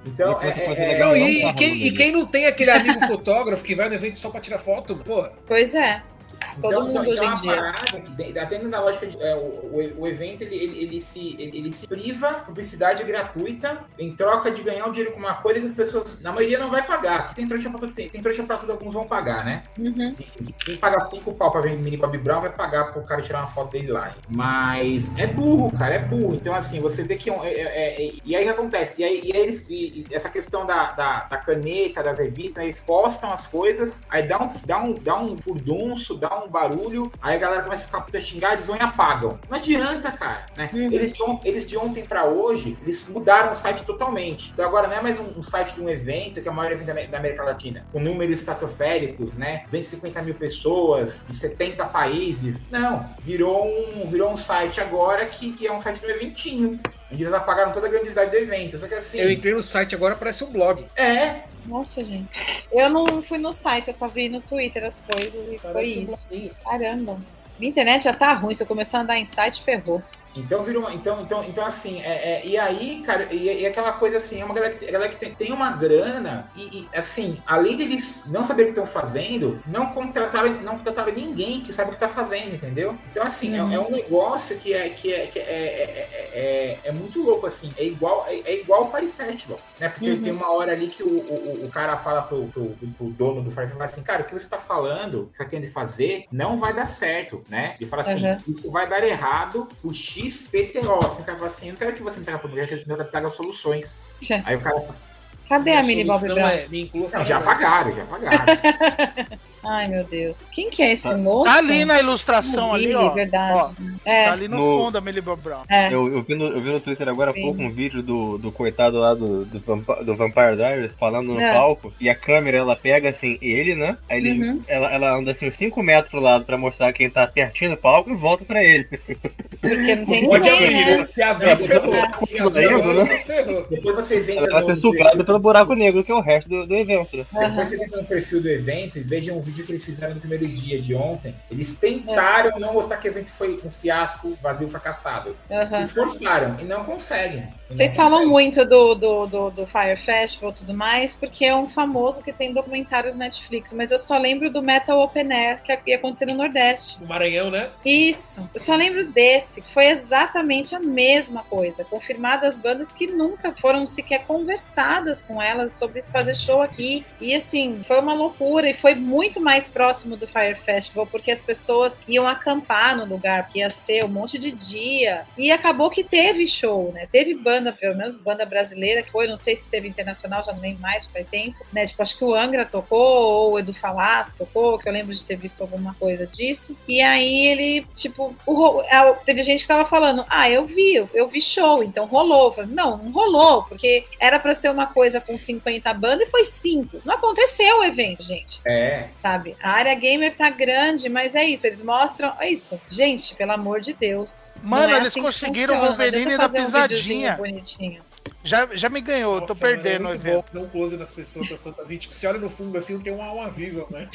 Então, E é, é- Não, não e, tá e quem, e não tem aquele amigo fotógrafo que vai no evento só pra tirar foto, porra. Pois é. Todo mundo hoje é em uma dia. parada até na lógica, de, é, o, o- o evento ele, ele, ele se, ele, ele se priva publicidade gratuita em troca de ganhar um dinheiro com uma coisa que as pessoas, na maioria, não vai pagar. Porque tem trouxa pra tudo, tem, tem trouxa pra tudo, alguns vão pagar, né? Uhum. Enfim, quem paga cinco pau pra ver mini Bob Brown vai pagar pro cara tirar uma foto dele lá. Mas é burro, cara, é burro. Então, assim, você vê que. é é- é- é- e aí o que acontece? E aí, e aí eles. e- e essa questão da, da, da caneta, das revistas, eles postam as coisas, aí dá um, dá um, dá um furdunço, dá um barulho, aí a galera começa a ficar puta xingar, eles vão e apagam. Não adianta, cara. Né? Uhum. Eles, de on- eles de ontem pra hoje, eles mudaram o site totalmente. Então agora não é mais um, um site de um evento, que é o maior evento da, Amé- da América Latina, com números estratosféricos, né? 250 mil pessoas, de 70 países. Não, virou um, virou um site agora que, que é um site do eventinho. Onde eles apagaram toda a grandiosidade do evento. Só que assim. Eu entrei no site agora, parece um blog. É, Nossa, gente. Eu não fui no site, eu só vi no Twitter as coisas e foi Parece um isso. bloguinho. Caramba. Minha internet já tá ruim. Se eu começar a andar em site, ferrou. Então virou. Então, então, então assim, é, é, e aí, cara, e, e, aquela coisa assim, é uma galera que, galera que tem, tem uma grana, e, e, assim, além deles não saber o que estão fazendo, não contrataram, não contrataram ninguém que sabe o que está fazendo, entendeu? Então, assim, uhum. é, é, um negócio que é, que é, que é, é, é, é muito louco, assim, é igual, é, é igual o Fire Festival, né? Porque uhum. tem uma hora ali que o, o, o cara fala pro, pro, pro, dono do Fire Festival assim, cara, o que você está falando, que tá querendo fazer, não vai dar certo, né? Ele fala assim, uhum. isso vai dar errado, o XPTO, assim, o cara fala assim, eu não quero que você entregue para o eu quero que você traga soluções. Aí o cara Cadê a, a Mini Bob Brown? É, não, já pagaram, já pagaram. Ai, meu Deus. Quem que é esse tá. moço? Tá ali na ilustração ali, ó. verdade. Ó, é. Tá ali no, no fundo a Millie Bob Brown. É. Eu, eu, vi no, eu vi no Twitter agora há pouco um vídeo do, do coitado lá do, do, do Vampire Diaries falando no é. palco. E a câmera, ela pega assim, ele, né? Aí ele, uhum. ela, ela anda assim uns 5 metros pro lado pra mostrar quem tá pertinho do palco e volta pra ele. Porque não tem ninguém, né? Se abrir, ferrou. Depois vocês entram. Ela vai ser sugada pelo buraco negro, que é o resto do, do evento. Né? Depois vocês entram no perfil do evento e vejam um vídeo que eles fizeram no primeiro dia de ontem. Eles tentaram é. não mostrar que o evento foi um fiasco, vazio, fracassado. Uhum. Se esforçaram e não conseguem. Vocês falam muito do, do, do, do, Fire Festival e tudo mais, porque é um famoso que tem documentários Netflix, mas eu só lembro do Metal Open Air, que ia acontecer no Nordeste. No Maranhão, né? Isso. Eu só lembro desse, que foi exatamente a mesma coisa. Confirmadas bandas que nunca foram sequer conversadas com elas sobre fazer show aqui. E assim, foi uma loucura e foi muito mais próximo do Fire Festival, porque as pessoas iam acampar no lugar, que ia ser um monte de dia. E acabou que teve show, né? Teve banda, pelo menos banda brasileira, que foi, não sei se teve internacional, já não lembro mais, faz tempo, né? Tipo, acho que o Angra tocou, ou o Edu Falas tocou, que eu lembro de ter visto alguma coisa disso. E aí ele, tipo, o, teve gente que tava falando, ah, eu vi, eu, vi show, então rolou. Falei, não, não rolou, porque era para ser uma coisa com 50 bandas e foi 5. Não aconteceu o evento, gente. É. Sabe? A área gamer tá grande, mas é isso, eles mostram. É isso. Gente, pelo amor de Deus. Mano, é eles assim conseguiram o Wolverine da pisadinha. Um já, já me ganhou, Nossa, tô perdendo é o evento. Bom, não close nas pessoas, das fantasias. Tipo, você olha no fundo assim, tem uma alma viva, né?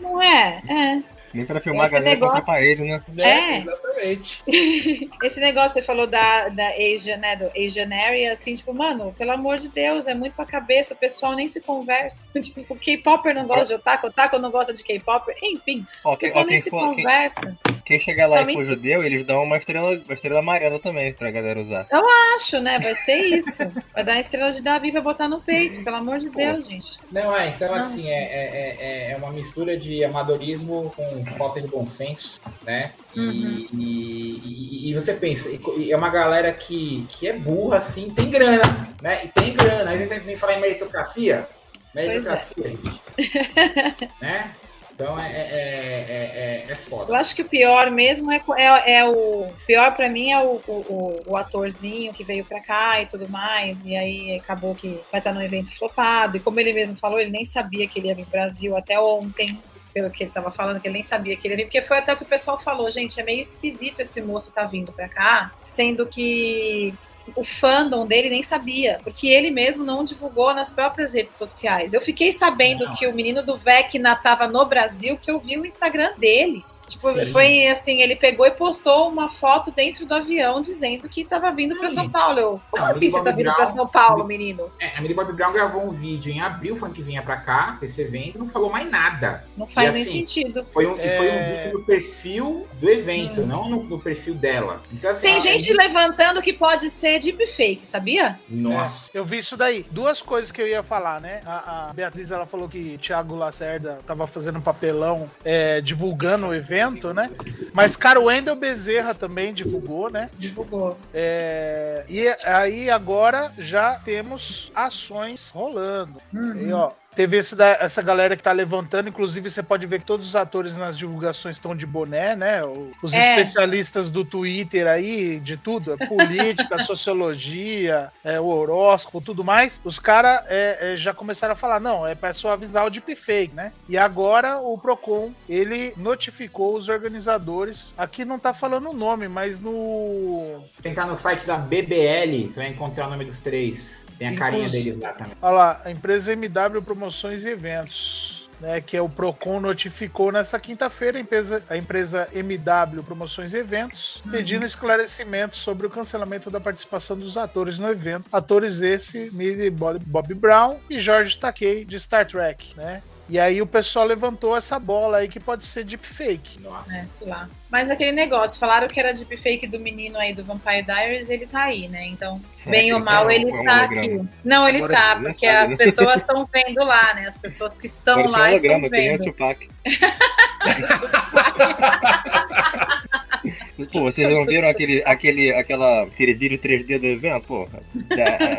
Não é? É. Nem pra filmar Esse a galera negócio... contra a parede, né? É, exatamente. Esse negócio, você falou da, da Asia, né? Do Asian Area, assim, tipo, mano, pelo amor de Deus, é muito pra cabeça, o pessoal nem se conversa. tipo, o K-Popper não gosta de otaku, otaku não gosta de K-Popper, enfim. o pessoal nem se for, conversa. Quem, quem chegar lá e for judeu, eles dão uma estrela, uma estrela amarela também pra galera usar. Eu acho, né? Vai ser isso. Vai dar a estrela de Davi pra botar no peito, pelo amor de Deus, gente. Não, é, então não. assim, é, é, é, é uma mistura de amadorismo com falta de bom senso, né? Uhum. E, e, e, você pensa, é uma galera que, que é burra, assim, tem grana, né? E tem grana. Aí vem, vem falar em meritocracia. Meritocracia, é. né? Então é, é, é, é, foda. Eu acho que o pior mesmo é, é, é o. Pior para mim é o, o, o, atorzinho que veio pra cá e tudo mais. E aí acabou que vai estar no evento flopado. E como ele mesmo falou, ele nem sabia que ele ia vir pro Brasil até ontem pelo que ele estava falando, que ele nem sabia que ele ia vir, porque foi até o que o pessoal falou, gente, é meio esquisito esse moço tá vindo para cá, sendo que o fandom dele nem sabia, porque ele mesmo não divulgou nas próprias redes sociais. Eu fiquei sabendo não. que o menino do Vecna estava no Brasil, que eu vi o Instagram dele. Tipo, Sim. foi assim, ele pegou e postou uma foto dentro do avião dizendo que estava vindo para São Paulo. Eu, como assim você está vindo para São Paulo, menino? É, a Millie Bob Brown gravou um vídeo em abril, falando que vinha para cá, esse evento, não falou mais nada. Não faz e, nem assim, sentido. Foi um, é... foi um vídeo no perfil do evento, hum. não no, no, perfil dela. Então, assim, Tem gente levantando que pode ser deepfake, sabia? Nossa. É, eu vi isso daí. Duas coisas que eu ia falar, né? A, a Beatriz, ela falou que Thiago Lacerda estava fazendo um papelão é, divulgando o evento evento, né? Mas, cara, o Wendel Bezerra também divulgou, né? Divulgou. É, e aí agora já temos ações rolando. Uhum. E, ó, Teve esse da, essa galera que tá levantando, inclusive você pode ver que todos os atores nas divulgações estão de boné, né? Os é. especialistas do Twitter aí, de tudo, é política, sociologia, é, o horóscopo, tudo mais, os caras é, é, já começaram a falar, não, é para suavizar o deepfake, né? E agora o Procon, ele notificou os organizadores, aqui não tá falando o nome, mas no... Tem que no site da BBL, você vai encontrar o nome dos três. Tem a carinha deles lá também. Olha lá, a empresa MW Promoções e Eventos. né, que é o Procon notificou nessa quinta-feira a empresa, a empresa MW Promoções e Eventos, uhum. pedindo esclarecimentos sobre o cancelamento da participação dos atores no evento. Atores esse, Millie Bob Brown e George Takei de Star Trek, né? E aí o pessoal levantou essa bola aí que pode ser deepfake. Nossa. É, sei lá. Mas aquele negócio, falaram que era deepfake do menino aí do Vampire Diaries, ele tá aí, né? Então, bem ou mal, ele está aqui. Não, ele Agora tá, porque sabe, as né? pessoas estão vendo lá, né? As pessoas que estão Agora lá estão vendo. Pô, vocês não viram aquele, aquele, aquela, aquele vídeo 3D do evento? Pô,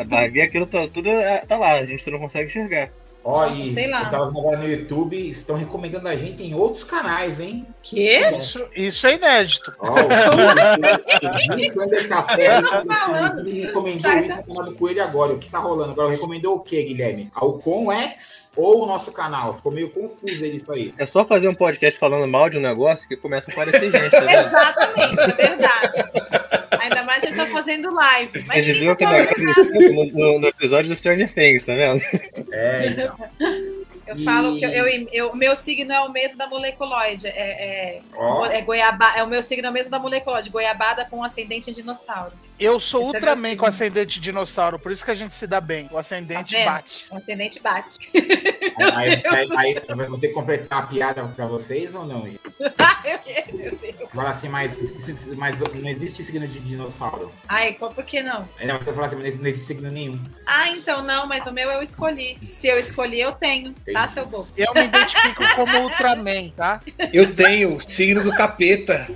vai ver aquilo tá, tudo tá lá, a gente não consegue enxergar. Ó, Nossa, e sei lá. eu tava agora no YouTube, estão recomendando a gente em outros canais, hein? Que? Isso, isso é inédito. Ó, o Café recomendou isso no canal do Coelho agora. O que tá rolando? Agora recomendou o que, Guilherme? Alcon X ou o nosso canal? Ficou meio confuso isso aí. É só fazer um podcast falando mal de um negócio que começa a aparecer gente, tá Exatamente, é verdade. Ainda mais a gente tá fazendo live. Mas Vocês viram tá que no, no, no, episódio do Stranger Things, tá vendo? É, então. Eu e... falo que eu, eu, eu, meu signo é o mesmo da moleculoide. É, é, oh. é, goiaba, é o meu signo é o mesmo da moleculoide, goiabada com ascendente em dinossauro. Eu sou Esse é Ultraman é com ascendente dinossauro, por isso que a gente se dá bem. O ascendente tá bate. O ascendente bate. Aí, aí, aí, aí vou ter que completar a piada pra vocês ou não? Agora assim, mas, mas não existe signo de dinossauro. Ai, por que não? É, não, você falar assim, mas não existe signo nenhum. Ah, então não, mas o meu eu escolhi. Se eu escolhi, eu tenho. Tá, seu bobo? Eu me identifico como Ultraman, tá? Eu tenho signo do capeta.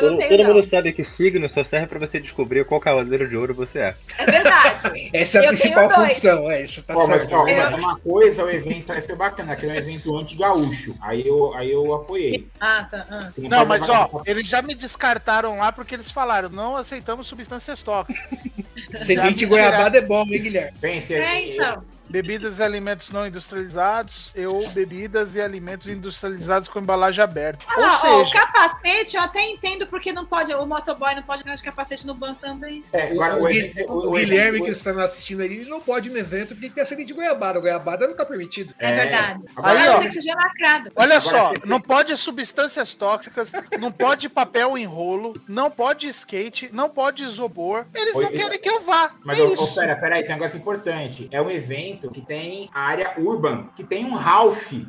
Todo, tenho, todo mundo sabe que signo só serve pra você descobrir qual cavaleiro de ouro você é. É verdade. Essa é a eu principal função, é isso, tá ó, certo. Mas, ó, uma coisa, o evento foi bacana, que é um evento anti-gaúcho. Aí eu, aí eu apoiei. Ah, tá. Ah. Não, não mas ó, eles já me descartaram lá porque eles falaram, não aceitamos substâncias tóxicas. Semente goiabada é bom, hein, Guilherme? Pense, é, então. Eu, Bebidas e alimentos não industrializados, eu bebidas e alimentos industrializados com embalagem aberta. Ah, Ou seja, o capacete eu até entendo porque não pode, o motoboy não pode ter de capacete no banco também. É, o, o, o, o, Guilherme que está assistindo aí, ele não pode ir no evento porque tem acidente de goiabada. O goiabada não está permitido. É, é verdade. Agora, aí, ó, que seja lacrado. Olha agora, só, não pode substâncias tóxicas, não pode papel em rolo, não pode skate, não pode isopor. Eles Oi, não querem que eu vá. Mas, é oh, pera, pera aí, tem um negócio importante. É um evento evento que tem a área urban, que tem um Ralph.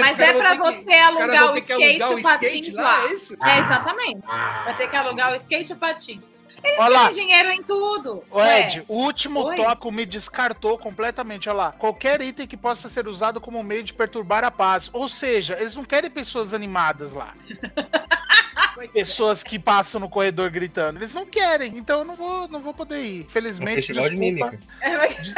Mas é para você que, alugar o skate e o patins lá. lá. É, isso? é, exatamente. Ah. Vai ter que alugar o skate e o patins. Eles Olha têm dinheiro em tudo. O Ed, o último Oi? tópico me descartou completamente. Olha lá. Qualquer item que possa ser usado como meio de perturbar a paz. Ou seja, eles não querem pessoas animadas lá. pessoas que passam no corredor gritando. Eles não querem, então eu não vou, não vou poder ir. Felizmente, é desculpa. De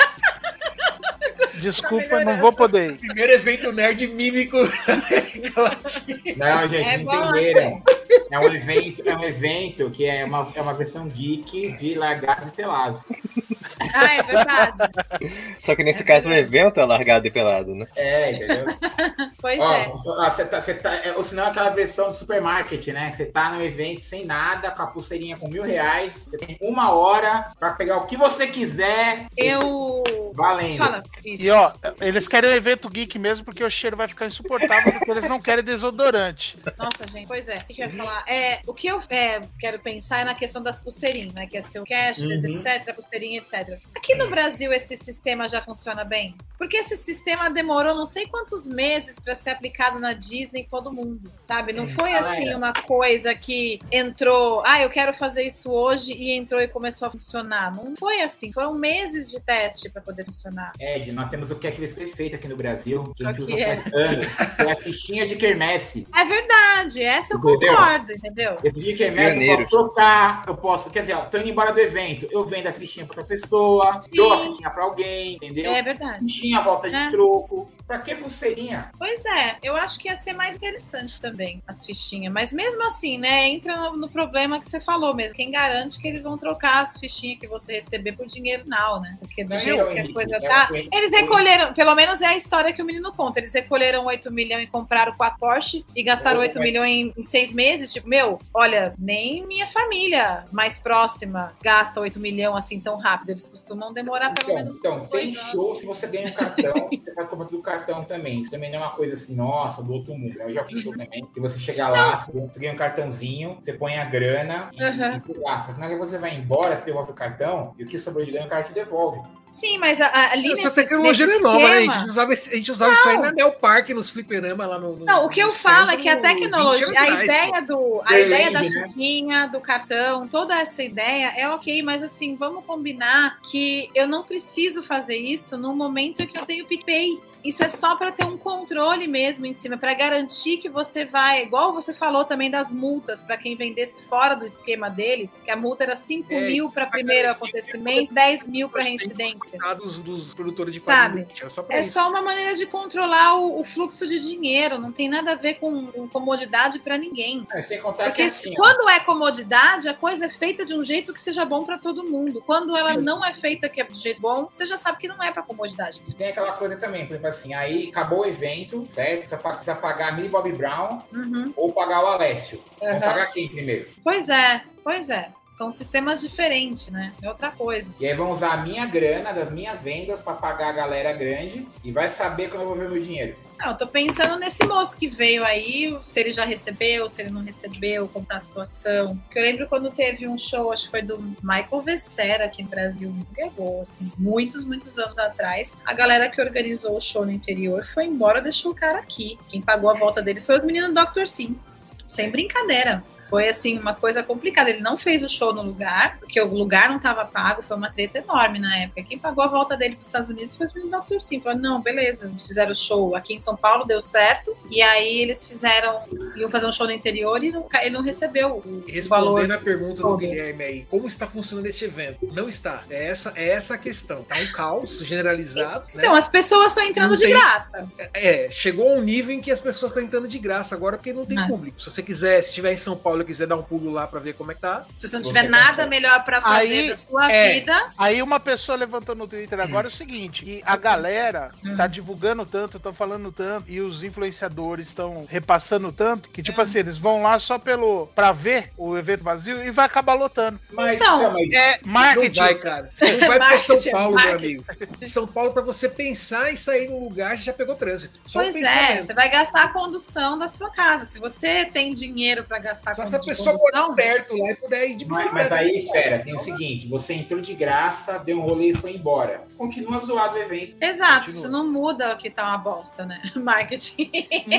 Desculpa, não vou poder ir. Primeiro evento nerd mímico Não, gente, é entenderam. É um evento, é um evento que é uma, é uma versão geek de largados e pelados. Ah, é verdade. Só que nesse é caso verdade. o evento é largado e pelado, né? É, entendeu? Pois Ó, é. Você tá, você tá, é, ou senão é aquela versão do supermarket, né? Você tá no evento sem nada, com a pulseirinha com mil reais, você tem uma hora pra pegar o que você quiser. Eu. Valendo. Fala, e ó, eles querem um evento geek mesmo porque o cheiro vai ficar insuportável porque eles não querem desodorante. Nossa, gente, pois é. O que eu ia falar? É, o que eu é, quero pensar é na questão das pulseirinhas, né? Que é seu cashless, uhum. etc, pulseirinha, etc. Aqui no Brasil esse sistema já funciona bem? Porque esse sistema demorou não sei quantos meses para ser aplicado na Disney e todo mundo, sabe? Não foi assim uma coisa que entrou, ah, eu quero fazer isso hoje e entrou e começou a funcionar. Não foi assim, foram meses de teste para poder funcionar. Ed, nós temos o checklist perfeito aqui no Brasil, que a gente usa faz é? anos, é a fichinha de quermesse. É verdade, essa eu entendeu? concordo, entendeu? Esse de quermesse eu posso trocar, eu posso, quer dizer, ó, tô indo embora do evento, eu vendo a fichinha para outra pessoa, Sim. dou a fichinha para alguém, entendeu? É verdade. Fichinha volta de é. troco. Pra que pulseirinha? Pois é, eu acho que ia ser mais interessante também as fichinhas. Mas mesmo assim, né? Entra no, no problema que você falou mesmo. Quem garante que eles vão trocar as fichinhas que você receber por dinheiro não, né? Porque do jeito que a coisa tá. Eles recolheram, pelo menos é a história que o menino conta. Eles recolheram 8 milhões e compraram quatro Porsche e gastaram 8 milhões em, em seis meses. Tipo, meu, olha, nem minha família mais próxima gasta 8 milhões assim tão rápido. Eles costumam demorar pelo então, menos. Então, tem show, se você ganha cartão, você faz compra do cartão também. Isso também não é uma coisa assim, nossa, do outro mundo. Eu já fiz isso também. Que você chegar lá, você ganha um cartãozinho, você põe a grana e, uhum. e você gasta. Na hora você vai embora, você devolve o cartão e o que sobrou de ganho, o cara te devolve. Sim, mas a, a, ali Essa tecnologia é nova, né? A gente usava, a gente usava isso aí na Neo Park, nos fliperama lá no, no Não, o que eu falo é que a tecnologia, a ideia do, a ideia da fiquinha, do cartão, toda essa ideia é ok, mas assim, vamos combinar que eu não preciso fazer isso no momento em que eu tenho PicPay. Isso é só para ter um controle mesmo em cima, para garantir que você vai, igual você falou também das multas, para quem vendesse fora do esquema deles, que a multa era 5 é, mil para primeiro acontecimento, 10 mil para reincidência. Dos, dos produtores de Sabe? Só é isso. só uma maneira de controlar o, o, fluxo de dinheiro, não tem nada a ver com, com comodidade para ninguém. É, sem contar Porque que assim, quando é comodidade, a coisa é feita de um jeito que seja bom para todo mundo. Quando ela Sim. não é feita que é de jeito bom, você já sabe que não é para comodidade. Tem aquela coisa também, por exemplo, assim, aí acabou o evento, certo? Você precisa pagar a Millie Bobby Brown uhum. ou pagar o Alessio. Uhum. Vamos pagar quem primeiro? Pois é, pois é. São sistemas diferentes, né? É outra coisa. E aí vão usar a minha grana, das minhas vendas, para pagar a galera grande e vai saber quando eu vou ver meu dinheiro. Não, eu tô pensando nesse moço que veio aí, se ele já recebeu, se ele não recebeu, como tá a situação. Porque eu lembro quando teve um show, acho que foi do Michael Vessera aqui no Brasil, pegou, assim, muitos, muitos anos atrás. A galera que organizou o show no interior foi embora, deixou o cara aqui. Quem pagou a volta deles foi os meninos do Dr. Sim. Sem brincadeira. Foi assim uma coisa complicada. Ele não fez o show no lugar, porque o lugar não estava pago, foi uma treta enorme na época. Quem pagou a volta dele para os Estados Unidos foi o Dr. Sim. Falou: não, beleza, eles fizeram o show aqui em São Paulo, deu certo. E aí eles fizeram, iam fazer um show no interior e não, ele não recebeu o Respondendo a pergunta do Guilherme aí, como está funcionando esse evento? Não está. É essa, é essa a questão. Tá um caos generalizado. Então, né? as pessoas estão entrando não de tem... graça. É, chegou a um nível em que as pessoas estão entrando de graça agora porque não tem ah. público. Se você quiser, se estiver em São Paulo e quiser dar um pulo lá para ver como é que tá. Se você não tiver nada melhor para fazer aí, da sua é, vida. Aí uma pessoa levantou no Twitter agora hum. o seguinte: que a galera hum. tá divulgando tanto, estão falando tanto, e os influenciadores estão repassando tanto, que tipo hum. assim, eles vão lá só pelo para ver o evento vazio e vai acabar lotando. Mas, então, mas é marketing. Não vai, cara. Não vai para São Paulo, meu amigo. São Paulo, para você pensar em sair num lugar, você já pegou trânsito. Só pois é, você vai gastar a condução da sua casa. Se você tem dinheiro para gastar Só essa pessoa morar perto lá e puder ir de bicicleta. Mas, mas aí, fera, tem o seguinte: você entrou de graça, deu um rolê e foi embora. Continua zoado o evento. Exato, Continua. isso não muda que tá uma bosta, né? Marketing.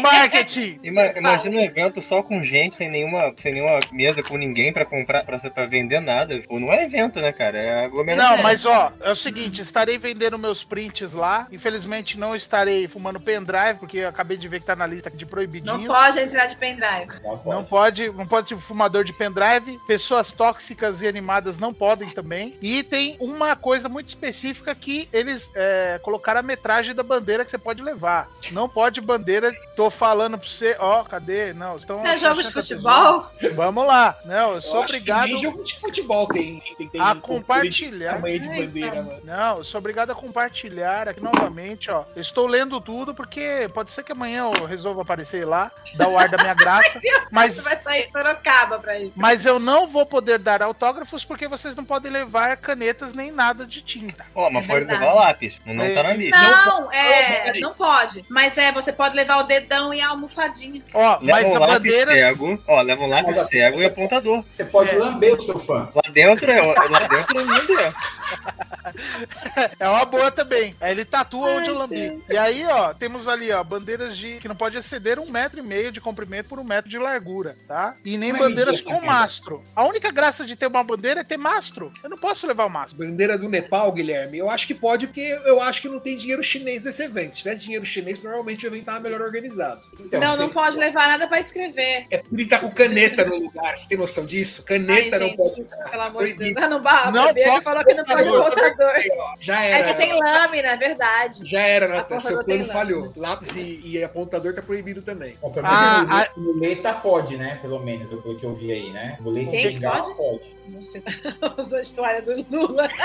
Marketing! Imagina um evento só com gente, sem nenhuma, sem nenhuma mesa com ninguém pra comprar, pra, pra vender nada. Ou não é evento, né, cara? É aglomeração. Não, mas ó, é o seguinte: estarei vendendo meus prints lá. Infelizmente não estarei fumando pendrive, porque eu acabei de ver que tá na lista de proibidinho. Não pode entrar de pendrive. Não pode, não pode, não pode ser fumador de pendrive, pessoas tóxicas e animadas não podem também. E tem uma coisa muito específica que eles é, colocaram a metragem da bandeira que você pode levar. Não pode bandeira, tô falando pra você, ó, cadê? Não, estão. Você é jogo de futebol? Vamos lá. Não, eu sou eu obrigado. Nem jogo de futebol tem, tem, tem a compartilhar. Tamanho de bandeira, mano. Não, eu sou obrigado a compartilhar aqui novamente, ó. Eu estou lendo tudo porque pode ser que amanhã eu resolva aparecer lá, dar o ar da minha graça. mas vai sair Sorocaba pra isso. Mas eu não vou poder dar autógrafos porque vocês não podem levar canetas nem nada de tinta. Ó, oh, mas é pode levar lápis. Não, é. tá na lista. Não, não é, não pode. Mas é, você pode levar o dedão e a almofadinha. Ó, mas a bandeira. Cego, ó, leva um lápis cego e apontador. Você pode é. lamber o seu fã. Lá dentro é, lá dentro é lamber. É uma boa também. Aí ele tatua Ai, onde eu lambi. Deus. E aí, ó, temos ali, ó, bandeiras de que não pode exceder um metro e meio de comprimento por um metro de largura, tá? E nem bandeiras com mastro. A única graça de ter uma bandeira é ter mastro. Eu não posso levar o mastro. Bandeira do Nepal, Guilherme, eu acho que pode, porque eu acho que não tem dinheiro chinês nesse evento. Se tivesse dinheiro chinês, provavelmente o evento tava melhor organizado. Então, não, não pode levar nada para escrever. É por estar com caneta no lugar. Você tem noção disso? Caneta Ai, não gente, pode. Isso, pelo amor de Deus. Ah, não, não, não pode. falou que não pode computador. Já era. É que tem lâmina, é verdade. Já era, Natan. Seu plano falhou. Lápis e, e, apontador tá proibido também. Bom, pelo menos ah, a... muleta pode, né? Pelo menos, pelo que eu vi aí, né? Muleta Quem pode? pode. Não sei. Usou a história do Lula.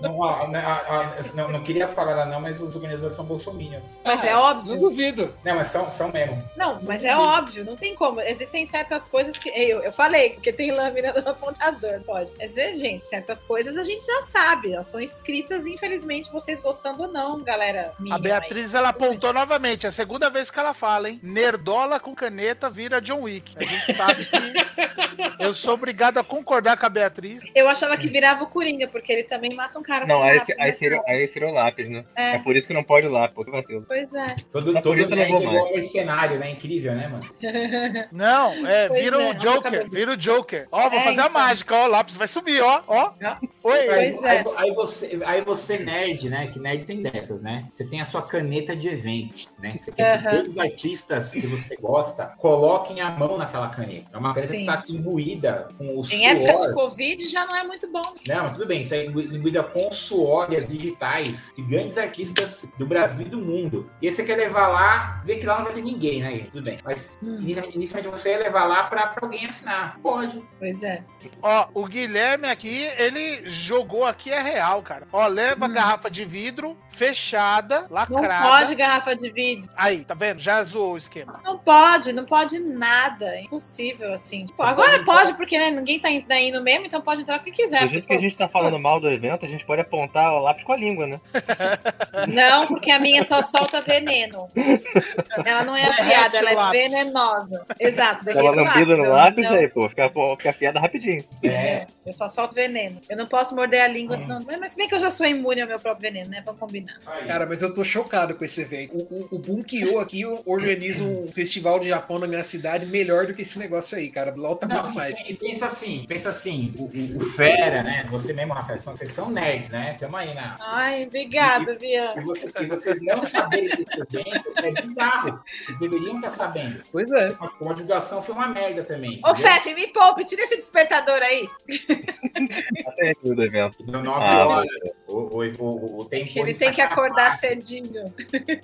Não, não, não, queria falar lá não, mas os organizadores são bolsominion. Mas é óbvio. Não duvido. Não, mas são, são mesmo. Não, mas é óbvio, não tem como. Existem certas coisas que. Eu, eu falei, porque tem lâmina do apontador, pode. Mas, é, gente, certas coisas a gente já sabe. Elas estão escritas, infelizmente, vocês gostando ou não, galera. A Beatriz, aí. ela apontou novamente. É a segunda vez que ela fala, hein? Nerdola com caneta vira John Wick. A gente sabe que eu sou obrigado a concordar com a Beatriz. Eu achava que virava o Coringa, porque ele também mata um cara Não, aí, lápis, aí, né? seria, aí seria o lápis, né? É. é. por isso que não pode ir lá, pô. Pois é. Todo, todo por isso não vou mais. cenário, né? Incrível, né, mano? Não, é, vira é, o Joker, vira o Joker. Ó, vou é, fazer então. a mágica, ó, o lápis vai subir, ó, ó. Oi. Pois aí, é. Aí, você, aí você nerd, né? Que nerd tem dessas, né? Você tem a sua caneta de evento, né? Você que todos os artistas que você gosta coloquem a mão naquela caneta. É uma caneta Sim. que tá imbuída com o em suor. Em época de Covid já não é muito bom. Não, mas tudo bem. Você é imbuída com suor e as digitais de grandes artistas do Brasil e do mundo. E aí você quer levar lá, vê que lá não vai ter ninguém, né? Tudo bem. Mas hum. inicialmente você ia levar lá pra, pra alguém assinar. Pode. Pois é. Ó, o Guilherme aqui, ele jogou aqui é real, cara. Ó, leva hum. garrafa de vidro fechada, lacrada. Não pode garrafa de vidro. Aí, tá vendo? Já zoou o esquema. Não pode, não pode nada. É impossível, assim. Tipo, agora pode, pode, porque né, ninguém tá indo mesmo, então pode entrar o que quiser. Do jeito que a gente tá falando mal do evento, a gente pode apontar o lápis com a língua, né? Não, porque a minha só solta veneno. Ela não é afiada, ela é venenosa. Exato. Uma lambida no lápis então... aí, pô. Fica, fica afiada rapidinho. É. Eu só solto veneno. Eu não posso morder a língua, senão. Mas se bem que eu já sou imune ao meu próprio veneno, né? Vamos combinar. Cara, mas eu tô chocado com esse evento. O, o, o Bunkyo aqui organiza um festival de Japão na minha cidade melhor do que esse negócio aí, cara. Lota não, muito mais. E pensa assim, pensa assim, o, o, o, Fera, né? Você mesmo, Rafael, vocês são nerds, né? Tamo aí na. Ai, obrigada, Bia. E, você, e vocês não saberem desse evento é bizarro. Vocês deveriam estar sabendo. Pois é. A, a divulgação foi uma merda também. Ô, Fefe, me poupe, tira esse despertador aí. Até tudo, evento. Ah, horas. O, o, o, o tempo Ele tem que acordar cedinho.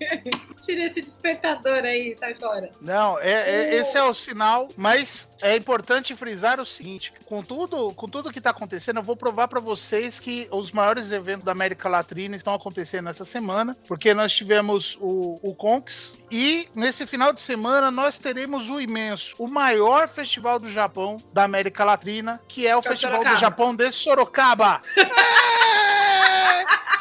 tira esse despertador aí, sai fora. Não, é, é, esse é o sinal, mas é importante frisar o seguinte: com tudo, com tudo que está acontecendo, eu vou provar para vocês que os maiores eventos da América Latina estão acontecendo essa semana, porque nós tivemos o, o Conks e nesse final de semana nós teremos o imenso, o maior festival do Japão da América Latina, que é o que Festival é do Japão de Sorocaba.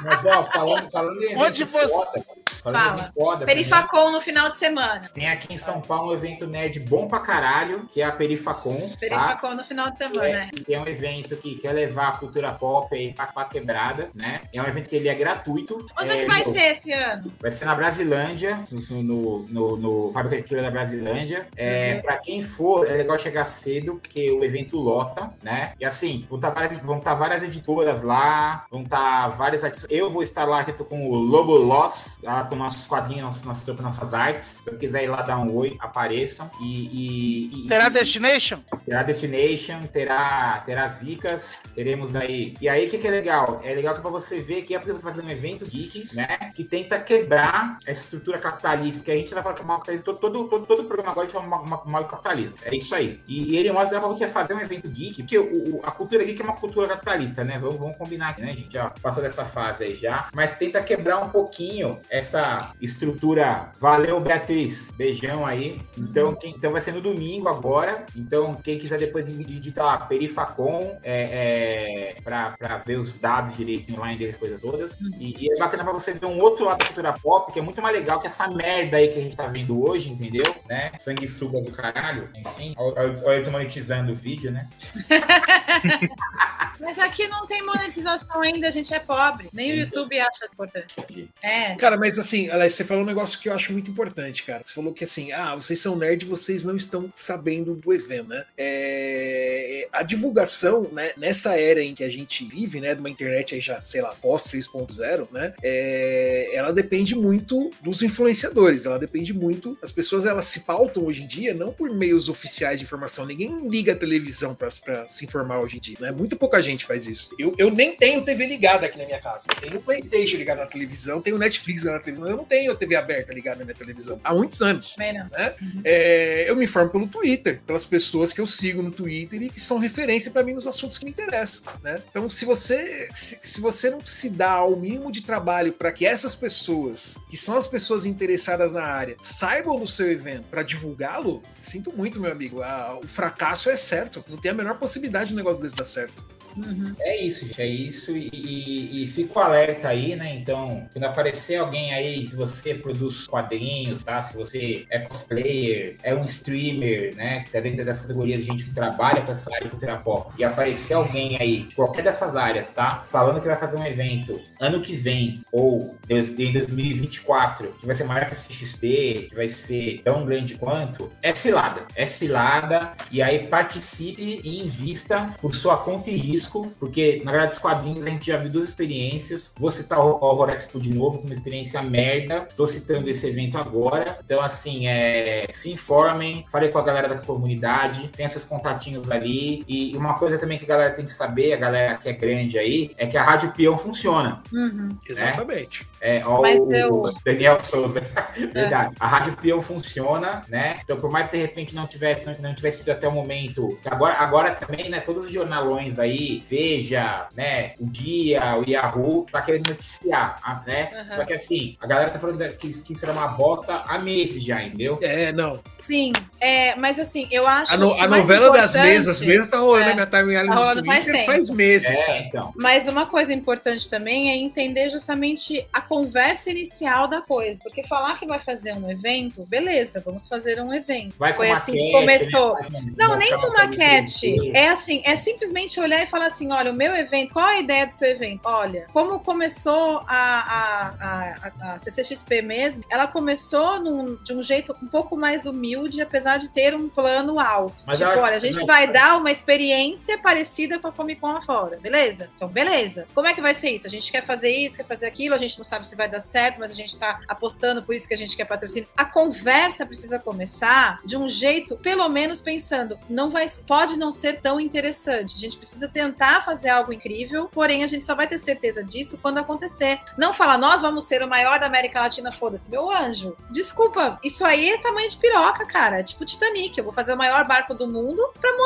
Mas ó, falando, falando em Onde você foda, Fala. Foda, Perifacon no final de semana. Tem aqui em São Paulo um evento nerd bom pra caralho, que é a Perifacon. Tá? Perifacon tá? no final de semana, é, é um evento que quer levar a cultura pop aí pra, pra quebrada, né? É um evento que ele é gratuito. Onde é, que vai no, ser esse ano? Vai ser na Brasilândia, no, no, no Fábrica de Cultura da Brasilândia. É, uhum. Pra quem for, é legal chegar cedo, porque o evento lota, né? E assim, vão estar tá várias, vão tá várias editoras lá, vão estar tá várias artistas. Eu vou estar lá, que eu tô com o Lobo Loss, tá? Com nossos quadrinhos, nossas, nossas artes. Se quiser ir lá dar um oi, apareçam. E, e, e terá Destination? Terá Destination, terá, terá Zicas, teremos aí. E aí, o que, que é legal? É legal que pra você ver que é porque você fazer um evento geek, né? Que tenta quebrar essa estrutura capitalista, que a gente vai falar que é mal capitalismo, todo, todo, todo, todo programa agora a gente fala mal, capitalismo. É isso aí. E, e ele mostra pra você fazer um evento geek, porque o, o, a cultura geek é uma cultura capitalista, né? Vamos, vamos combinar aqui, né? A gente já passou dessa fase aí já. Mas tenta quebrar um pouquinho essa estrutura. Valeu, Beatriz. Beijão aí. Então, quem, então vai ser no domingo agora. Então, quem quiser depois digitar lá, Perifacom, é, é, pra, pra ver os dados direitinho lá, endereço, coisas todas. E, e, é bacana pra você ver um outro lado da cultura pop, que é muito mais legal que essa merda aí que a gente tá vendo hoje, entendeu? Né? Sanguessugas do caralho. Enfim, olha desmonetizando o vídeo, né? Mas aqui não tem monetização ainda, a gente é pobre. Nem o YouTube acha importante. É. Cara, mas assim, Alex, você falou um negócio que eu acho muito importante, cara. Você falou que assim, ah, vocês são nerd, vocês não estão sabendo do evento, né? É... A divulgação, né, nessa era em que a gente vive, né, de uma internet aí já, sei lá, pós 3.0, né? É... Ela depende muito dos influenciadores, ela depende muito. As pessoas elas se pautam hoje em dia não por meios oficiais de informação. Ninguém liga a televisão para se informar hoje em dia, né? Muito pouca gente faz isso. Eu, eu nem tenho TV ligada aqui na minha casa. Tenho o PlayStation ligado na televisão, tenho Netflix ligado na televisão. Eu não tenho TV aberta ligada na minha televisão há muitos anos. Né? Uhum. É, eu me informo pelo Twitter, pelas pessoas que eu sigo no Twitter e que são referência para mim nos assuntos que me interessam. Né? Então, se você, se, se você não se dá o mínimo de trabalho para que essas pessoas, que são as pessoas interessadas na área, saibam do seu evento para divulgá-lo, sinto muito, meu amigo. A, o fracasso é certo. Não tem a menor possibilidade de um negócio desse dar certo. Uhum. É isso, gente, é isso. E, e, e, fico alerta aí, né? Então, quando aparecer alguém aí que você produz quadrinhos, tá? Se você é cosplayer, é um streamer, né? Que tá dentro dessa categoria de gente que trabalha com essa área cultura pop, e aparecer alguém aí, qualquer dessas áreas, tá? Falando que vai fazer um evento ano que vem, ou em 2024, que vai ser maior que a CXP, que vai ser tão grande quanto, é cilada. É cilada, e aí participe e invista por sua conta e risco risco, porque na verdade dos quadrinhos a gente já viu duas experiências. Vou citar o Horror Expo de novo, com uma experiência merda. Estou citando esse evento agora. Então, assim, é, se informem, falei com a galera da comunidade, tem seus contatinhos ali. E uma coisa também que a galera tem que saber, a galera que é grande aí, é que a Rádio Peão funciona. Uhum. Né? Exatamente. É, ó, Mas o, eu... Daniel Souza. Verdade. É. A Rádio Peão funciona, né? Então, por mais que de repente não tivesse, não, não tivesse sido até o momento. Agora, agora também, né? Todos os jornalões aí, Veja, né, o Dia, o Yahoo, tá querendo noticiar, né? Uhum. Só que assim, a galera tá falando que, que será uma bosta há meses já, entendeu? É, não. Sim, é, mas assim, eu acho. A, no, a novela das mesas, mesmo tá rolando é, na minha timeline tá no Twitter faz, faz meses. É, então. Mas uma coisa importante também é entender justamente a conversa inicial da coisa. Porque falar que vai fazer um evento, beleza, vamos fazer um evento. Vai Foi assim maquete, que começou. Né? Não, nem com maquete. É assim, é simplesmente olhar e falar fala assim: olha, o meu evento, qual a ideia do seu evento? Olha, como começou a, a, a, a CCXP mesmo, ela começou num, de um jeito um pouco mais humilde, apesar de ter um plano alto. Mas tipo, olha, a gente não, vai dar uma experiência parecida com a Comic Con lá fora, beleza? Então, beleza. Como é que vai ser isso? A gente quer fazer isso, quer fazer aquilo, a gente não sabe se vai dar certo, mas a gente tá apostando, por isso que a gente quer patrocínio. A conversa precisa começar de um jeito, pelo menos pensando, não vai, pode não ser tão interessante. A gente precisa tentar fazer algo incrível, porém a gente só vai ter certeza disso quando acontecer. Não falar, nós vamos ser o maior da América Latina, foda-se, meu anjo. Desculpa, isso aí é tamanho de piroca, cara. É tipo Titanic. Eu vou fazer o maior barco do mundo pra, mo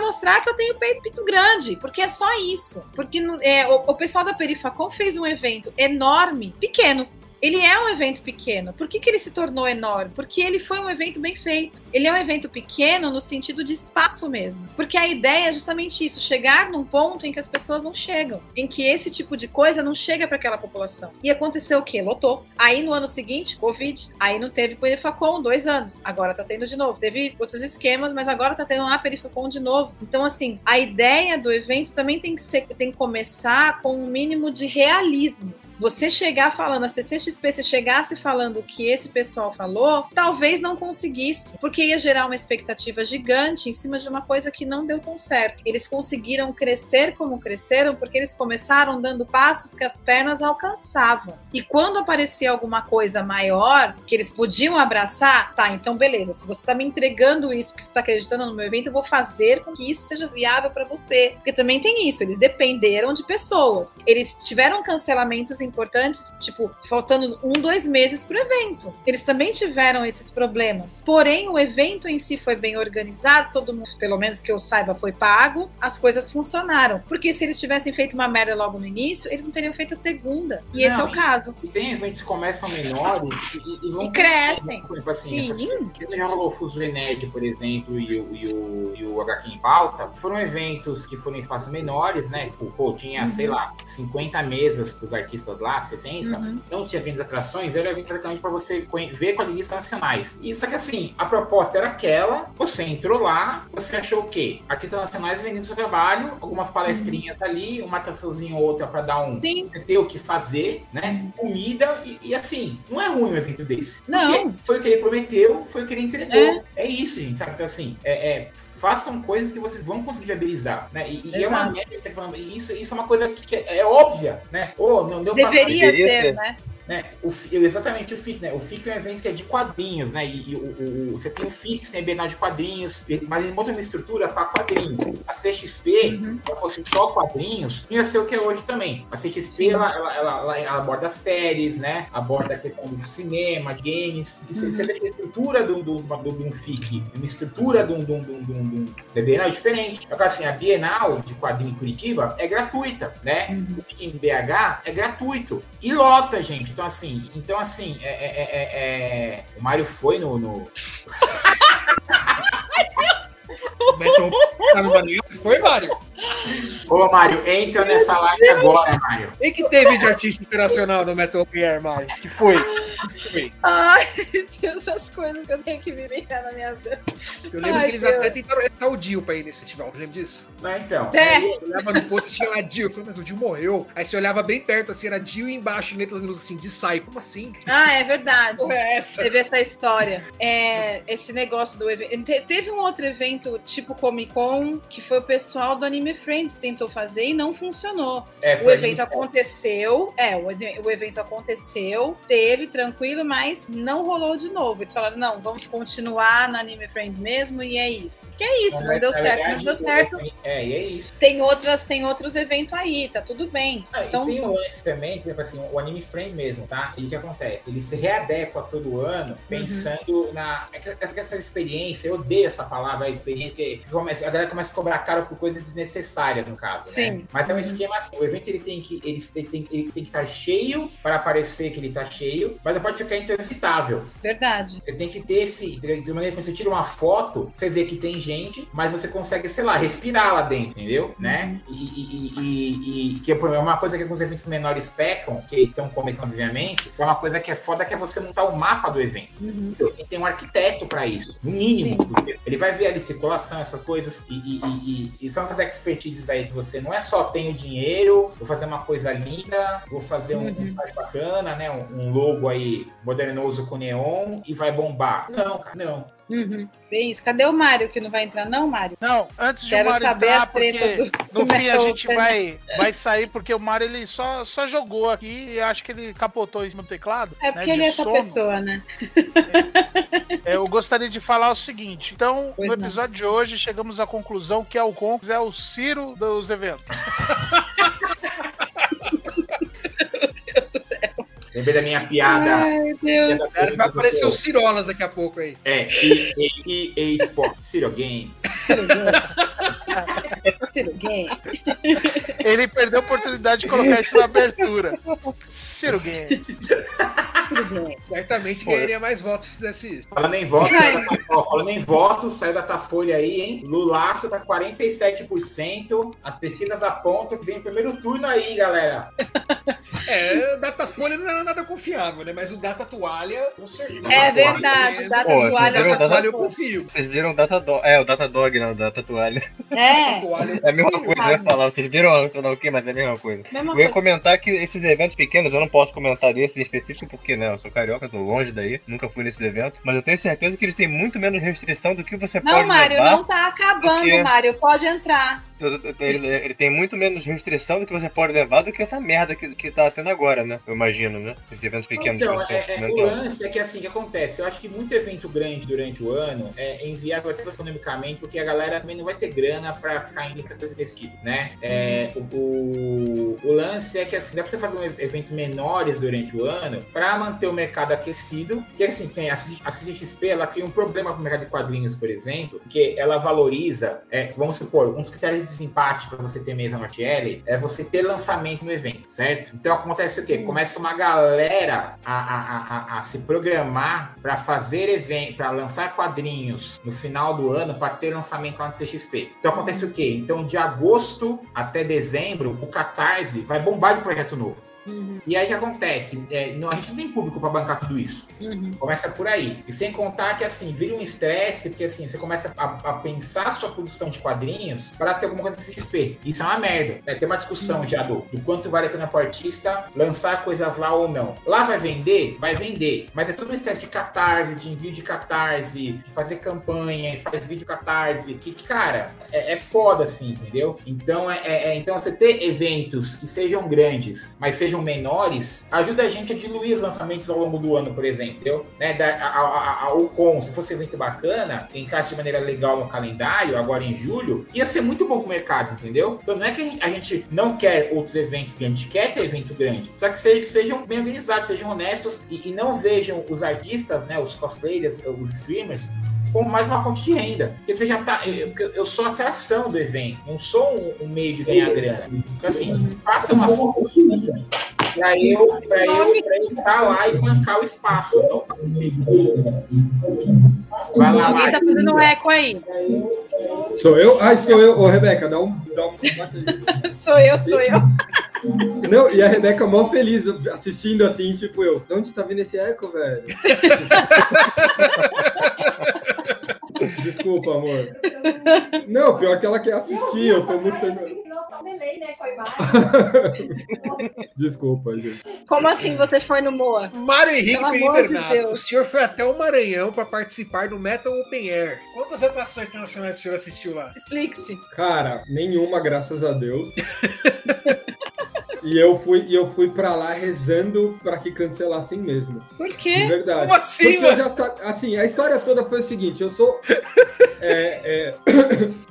mostrar que eu tenho peito, peito grande. Porque é só isso. Porque é, o, o pessoal da Perifacom fez um evento enorme, pequeno, ele é um evento pequeno. Por que, que ele se tornou enorme? Porque ele foi um evento bem feito. Ele é um evento pequeno no sentido de espaço mesmo. Porque a ideia é justamente isso: chegar num ponto em que as pessoas não chegam, em que esse tipo de coisa não chega para aquela população. E aconteceu o quê? Lotou. Aí no ano seguinte, Covid. Aí não teve Perifacom dois anos. Agora tá tendo de novo. Teve outros esquemas, mas agora tá tendo a Perifacom de novo. Então, assim, a ideia do evento também tem que, ser, tem que começar com um mínimo de realismo você chegar falando, a CCXP, se chegasse falando o que esse pessoal falou, talvez não conseguisse, porque ia gerar uma expectativa gigante em cima de uma coisa que não deu tão certo. Eles conseguiram crescer como cresceram porque eles começaram dando passos que as pernas alcançavam. E quando aparecia alguma coisa maior que eles podiam abraçar, tá, então beleza, se você está me entregando isso porque você está acreditando no meu evento, eu vou fazer com que isso seja viável para você. Porque também tem isso, eles dependeram de pessoas. Eles tiveram cancelamentos em importantes, tipo, faltando um, dois meses para o evento. Eles também tiveram esses problemas. Porém, o evento em si foi bem organizado, todo mundo, pelo menos que eu saiba, foi pago, as coisas funcionaram. Porque se eles tivessem feito uma merda logo no início, eles não teriam feito a segunda. E não, esse é o caso. E tem eventos que começam menores e, e vão. E crescem. Assim, Sim. já rolou o Fuso Ened, por exemplo, e o, e, o, e o HQ em pauta, foram eventos que foram em espaços menores, né? Tipo, pô, tinha, uhum. sei lá, 50 mesas para os artistas lá, 60, uhum. não tinha grandes atrações, era evento praticamente para você ver quadrinistas nacionais. E só que assim, a proposta era aquela, você entrou lá, você achou o quê? Artistas nacionais vendendo seu trabalho, algumas palestrinhas uhum. ali, uma atraçãozinha ou outra para dar um Sim. ter o que fazer, né? Uhum. Comida e, e, assim, não é ruim um evento desse. Não. Foi o que ele prometeu, foi o que ele entregou. É, é isso, gente, sabe? Então assim, é, é façam coisas que vocês vão conseguir viabilizar, né? E, e é uma métrica, isso, isso é uma coisa que, é, é óbvia, né? Oh, não deu Deveria pra... ser, né? Né? O, exatamente o FIC, né? O FIC é um evento que é de quadrinhos, né? E, e o, o, você tem o FIC, tem a Bienal de quadrinhos, mas ele monta uma estrutura para quadrinhos. A CXP, uhum. se fosse só quadrinhos, ia ser o que é hoje também. A CXP, ela, ela, ela, ela, aborda séries, né? Aborda a questão do cinema, games. Uhum. Você vê a estrutura do um FIC, uma estrutura de um, de de de da Bienal é diferente. Agora, assim, a Bienal de quadrinho em Curitiba é gratuita, né? Uhum. O FIC em BH é gratuito. E lota, gente. Então, assim, então, assim, é, é, é, é... o Mário foi no... no... Beto tá no Maranhão? Foi, Mário? Ô, Mário, entra nessa live agora, Mário. E que teve de artista internacional no Metal Gear, Mário? Que foi? Que foi? Ai, tem essas coisas que eu tenho que vivenciar na minha vida. Eu lembro Ai, que eles Deus. até tentaram retar o Dio pra ir nesse festival. Você lembra disso? Não, então. É. Aí eu olhava no post e tinha lá Dio. Eu falei, mas o Dio morreu. Aí você olhava bem perto, assim, era Dio e embaixo, em letras assim, de sai. Como assim? Ah, é verdade. Como é essa? Teve essa história. É, esse negócio do evento. Teve um outro evento, tipo Comic Con, que foi o pessoal do Anime Friends que tentou fazer e não funcionou. É, o evento aconteceu, é, o, o evento aconteceu, teve tranquilo, mas não rolou de novo. Eles falaram, não, vamos continuar na Anime Friends mesmo e é isso. Que é isso, não, não deu certo, verdade, não deu certo. É, e é isso. Tem outras, tem outros eventos aí, tá tudo bem. Ah, então, e tem um lance também, por exemplo assim, o Anime Friends mesmo, tá? E o que acontece? Ele se readequa todo ano uhum. pensando uhum. na essa experiência, eu odeio essa palavra, a experiência, porque começa, a galera começa a cobrar caro por coisas desnecessárias, no caso, né? Sim. Né? Mas é um uhum. esquema assim, o evento ele tem que ele, ele tem, ele tem que estar cheio para parecer que ele está cheio, mas não pode ficar intransitável. Verdade. Você tem que ter esse, de maneira que você tira uma foto, você vê que tem gente, mas você consegue, sei lá, respirar lá dentro, entendeu? Uhum. Né? E, e, e, e, que é uma coisa que alguns eventos menores pecam, que estão começando obviamente, é uma coisa que é foda que é você montar o mapa do evento. Uhum. E tem um arquiteto para isso, no mínimo. Ele vai ver ali circulação, essas coisas, e, e, e, são essas expertises aí que você não é só tenho dinheiro, vou fazer uma coisa linda, vou fazer um, uhum. site bacana, né? Um, um, logo aí modernoso com neon e vai bombar. Não, cara, não. Uhum. Bem isso. Cadê o Mário que não vai entrar, não, Mário? Não, antes de Quero o Mário saber entrar, as tretas do, no fim a gente vai, vai sair, porque o Mário ele só, só jogou aqui e acho que ele capotou isso no teclado. É porque né, ele é essa sono. pessoa, né? É, eu gostaria de falar o seguinte. Então, pois no episódio não. de hoje, chegamos à conclusão que o Conks é o Ciro dos eventos. Lembrei da minha piada. Ai, Deus. Vai aparecer o Cirolas daqui a pouco aí. É, e, e, e, e Sport. Ciro Game. Ciro Game. Ciro Game. Ele perdeu a oportunidade de colocar isso na abertura. Ciro Games. Certamente ganharia mais votos se fizesse isso. Falando em votos, saiu da, ó, falando em votos, saiu da Tafolha aí, hein? Lulaço tá 47%. As pesquisas apontam que vem o primeiro turno aí, galera. É, Datafolha não era nada confiável, né? Mas o Data Toalha, com certeza. É verdade, o Data Toalha, data toalha eu confio. Vocês viram o Data Dog? É, o Data Dog, não, o Data Toalha. É. É a mesma coisa, eu ia falar. Vocês viram, o que, mas é a mesma coisa. Mesma eu ia coisa. comentar que esses eventos pequenos, eu não posso comentar desses específicos, porque, né, eu sou carioca, tô longe daí, nunca fui nesses eventos, mas eu tenho certeza que eles têm muito menos restrição do que você não, pode Não, Mário, não tá acabando, porque... Mário, pode entrar. Ele, ele, tem muito menos restrição do que você pode levar do que essa merda que, que tá tendo agora, né? Eu imagino, né? Esses eventos pequenos. Então, é, é, o lance é que assim, que acontece? Eu acho que muito evento grande durante o ano é inviável até economicamente, porque a galera também não vai ter grana pra ficar indo pra coisa tecido, né? É, o, o, o, lance é que assim, dá pra você fazer um eventos menores durante o ano pra manter o mercado aquecido. Que assim, tem a, a CXP, ela cria um problema pro mercado de quadrinhos, por exemplo, que ela valoriza, é, vamos supor, dos critérios desempate para você ter mesa no TL é você ter lançamento no evento, certo? Então acontece o quê? Começa uma galera a, a, a, a se programar para fazer evento, para lançar quadrinhos no final do ano para ter lançamento lá no CXP. Então acontece o quê? Então de agosto até dezembro, o Catarse vai bombar de projeto novo. Uhum. E aí o que acontece? É, não, a gente não tem público para bancar tudo isso. Uhum. Começa por aí. E sem contar que assim, vira um estresse, porque assim, você começa a, a pensar a sua produção de quadrinhos para ter alguma coisa de XP. Isso é uma merda. É, tem uma discussão uhum. já do, do, quanto vale a pena para o artista lançar coisas lá ou não. Lá vai vender? Vai vender. Mas é todo um estresse de catarse, de envio de catarse, de fazer campanha, de fazer vídeo catarse. Que, cara, é, é foda assim, entendeu? Então, é, é, é, então você ter eventos que sejam grandes, mas sejam sejam menores, ajuda a gente a diluir os lançamentos ao longo do ano, por exemplo. Né, da, a, a, a, o com, se fosse um evento bacana, encaixar de maneira legal no calendário, agora em julho, ia ser muito bom pro mercado, entendeu? Então não é que a gente, não quer outros eventos grandes, quer ter evento grande, só que, seja, que sejam bem organizados, sejam honestos e, e não vejam os artistas, né, os cosplayers, os streamers, como mais uma fonte de renda. Porque você já tá. Eu, eu sou atração do evento, não sou um, um meio de ganhar grana. Então, assim, faça uma coisa para eu, pra eu, pra eu estar lá e bancar o espaço. Não Vai lá, Alguém tá fazendo um eco aí. Sou eu? Ai, sou eu. Ô, Rebeca, dá um. Dá um... sou eu, sou eu. Não, e a Rebeca mó feliz assistindo assim, tipo eu. De onde tá vindo esse eco, velho? Desculpa, amor. Não, pior que ela quer assistir, eu tô muito. Né, Desculpa, gente. Como assim você foi no Moa? Mário Henrique Bernardo, de o senhor foi até o Maranhão para participar do Metal Open Air. Quantas atrações internacionais o senhor assistiu lá? Explique-se. Cara, nenhuma, graças a Deus. E eu fui, eu fui pra lá rezando pra que cancelassem mesmo. Por quê? De verdade. Como assim, Porque mano? Já, assim, a história toda foi o seguinte, eu sou... é, é,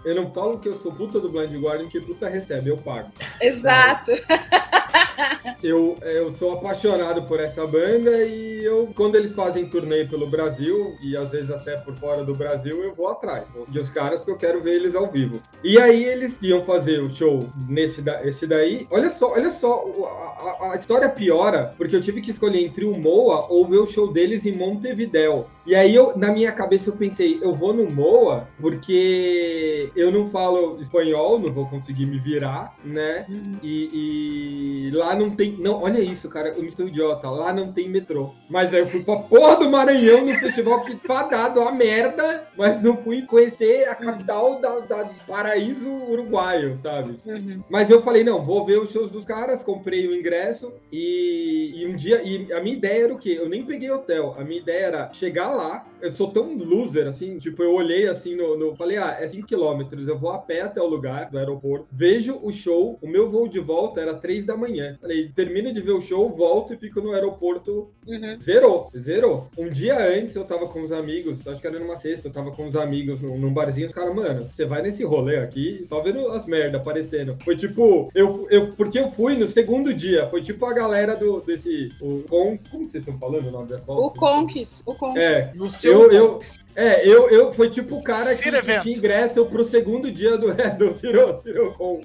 eu não falo que eu sou puta do Blind Guardian, que puta recebe, eu pago. Exato. Eu, eu sou apaixonado por essa banda e eu, quando eles fazem turnê pelo Brasil, e às vezes até por fora do Brasil, eu vou atrás. de os caras, porque eu quero ver eles ao vivo. E aí eles iam fazer o show nesse da, esse daí. Olha só, olha só, a, a, história piora, porque eu tive que escolher entre o Moa ou ver o show deles em Montevidéu. E aí, eu, na minha cabeça, eu pensei, eu vou no Moa porque eu não falo espanhol, não vou conseguir me virar, né? Uhum. E, e, lá não tem. Não, olha isso, cara, eu me estou idiota. Lá não tem metrô. Mas aí eu fui pra porra do Maranhão no festival que fadado a merda, mas não fui conhecer a capital da, da paraíso uruguaio, sabe? Uhum. Mas eu falei, não, vou ver os shows dos caras, comprei o ingresso e, e um dia. E a minha ideia era o quê? Eu nem peguei hotel. A minha ideia era chegar lá. Eu sou tão loser, assim, tipo, eu olhei assim no. no falei, ah, é 5 quilômetros, eu vou a pé até o lugar do aeroporto, vejo o show, o meu voo de volta era 3 da manhã. Falei, termino de ver o show, volto e fico no aeroporto. Uhum. Zerou, zerou. Um dia antes eu tava com os amigos, acho que era numa sexta, eu tava com os amigos num, num barzinho, os caras, mano, você vai nesse rolê aqui, só vendo as merdas aparecendo. Foi tipo, eu, eu, porque eu fui no segundo dia, foi tipo a galera do, desse, o Con, como vocês estão falando o nome da escola? O Conquis, o Conquis. É, no seu eu, eu, é, eu, eu foi tipo o cara que, que tinha ingresso pro segundo dia do, é, do Ciro, Cirocon.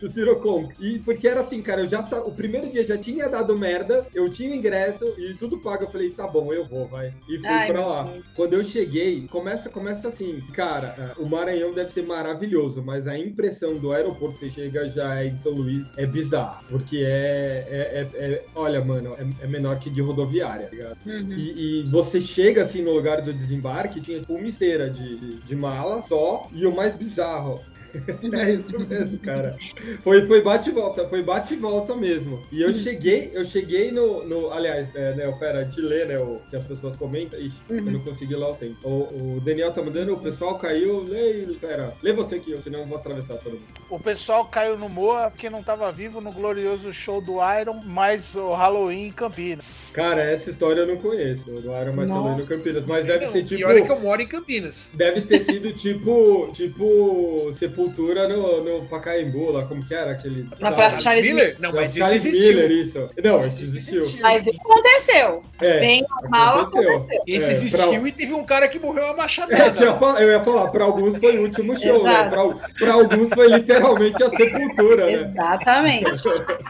do Cirocon. E porque era assim, cara, eu já o primeiro dia já tinha dado merda, eu tinha ingresso e tudo pago. Eu falei, tá bom, eu vou, vai. E fui Ai, pra lá. Deus. Quando eu cheguei, começa, começa assim, cara, é, o Maranhão deve ser maravilhoso, mas a impressão do aeroporto que você chega já é em São Luís é bizarro. Porque é, é, é, é olha, mano, é, é, menor que de rodoviária, tá ligado? Uhum. E, e você chega assim no lugar do desembarque, tinha tipo uma esteira de, de, de mala só, e o mais bizarro, é isso mesmo, cara. Foi, foi bate e volta, foi bate e volta mesmo. E eu cheguei, eu cheguei no. no aliás, é, né, pera, de ler, né? O, que as pessoas comentam. Ixi, uhum. eu não consegui lá o tempo. O, o, Daniel tá mandando, o pessoal caiu. Lê, pera, lê você aqui, senão eu vou atravessar todo mundo. O pessoal caiu no Moa porque não tava vivo no glorioso show do Iron, mais o Halloween em Campinas. Cara, essa história eu não conheço. Do Iron mais Halloween no Campinas. Mas deve não, ser tipo. E olha que eu moro em Campinas. Deve ter sido tipo. Tipo. Sepultura no, no Pacaembu, lá, como que era aquele. Na Praça Charles Miller? Não, mas isso existiu. Miller, isso. Não, isso existiu. Mas isso aconteceu. É, Bem mal aconteceu. aconteceu. Esse é, existiu pra... e teve um cara que morreu a machadada. É, eu, ia falar, eu ia falar, pra alguns foi o último show, né? Pra, pra, alguns foi literalmente a sepultura, né? Exatamente.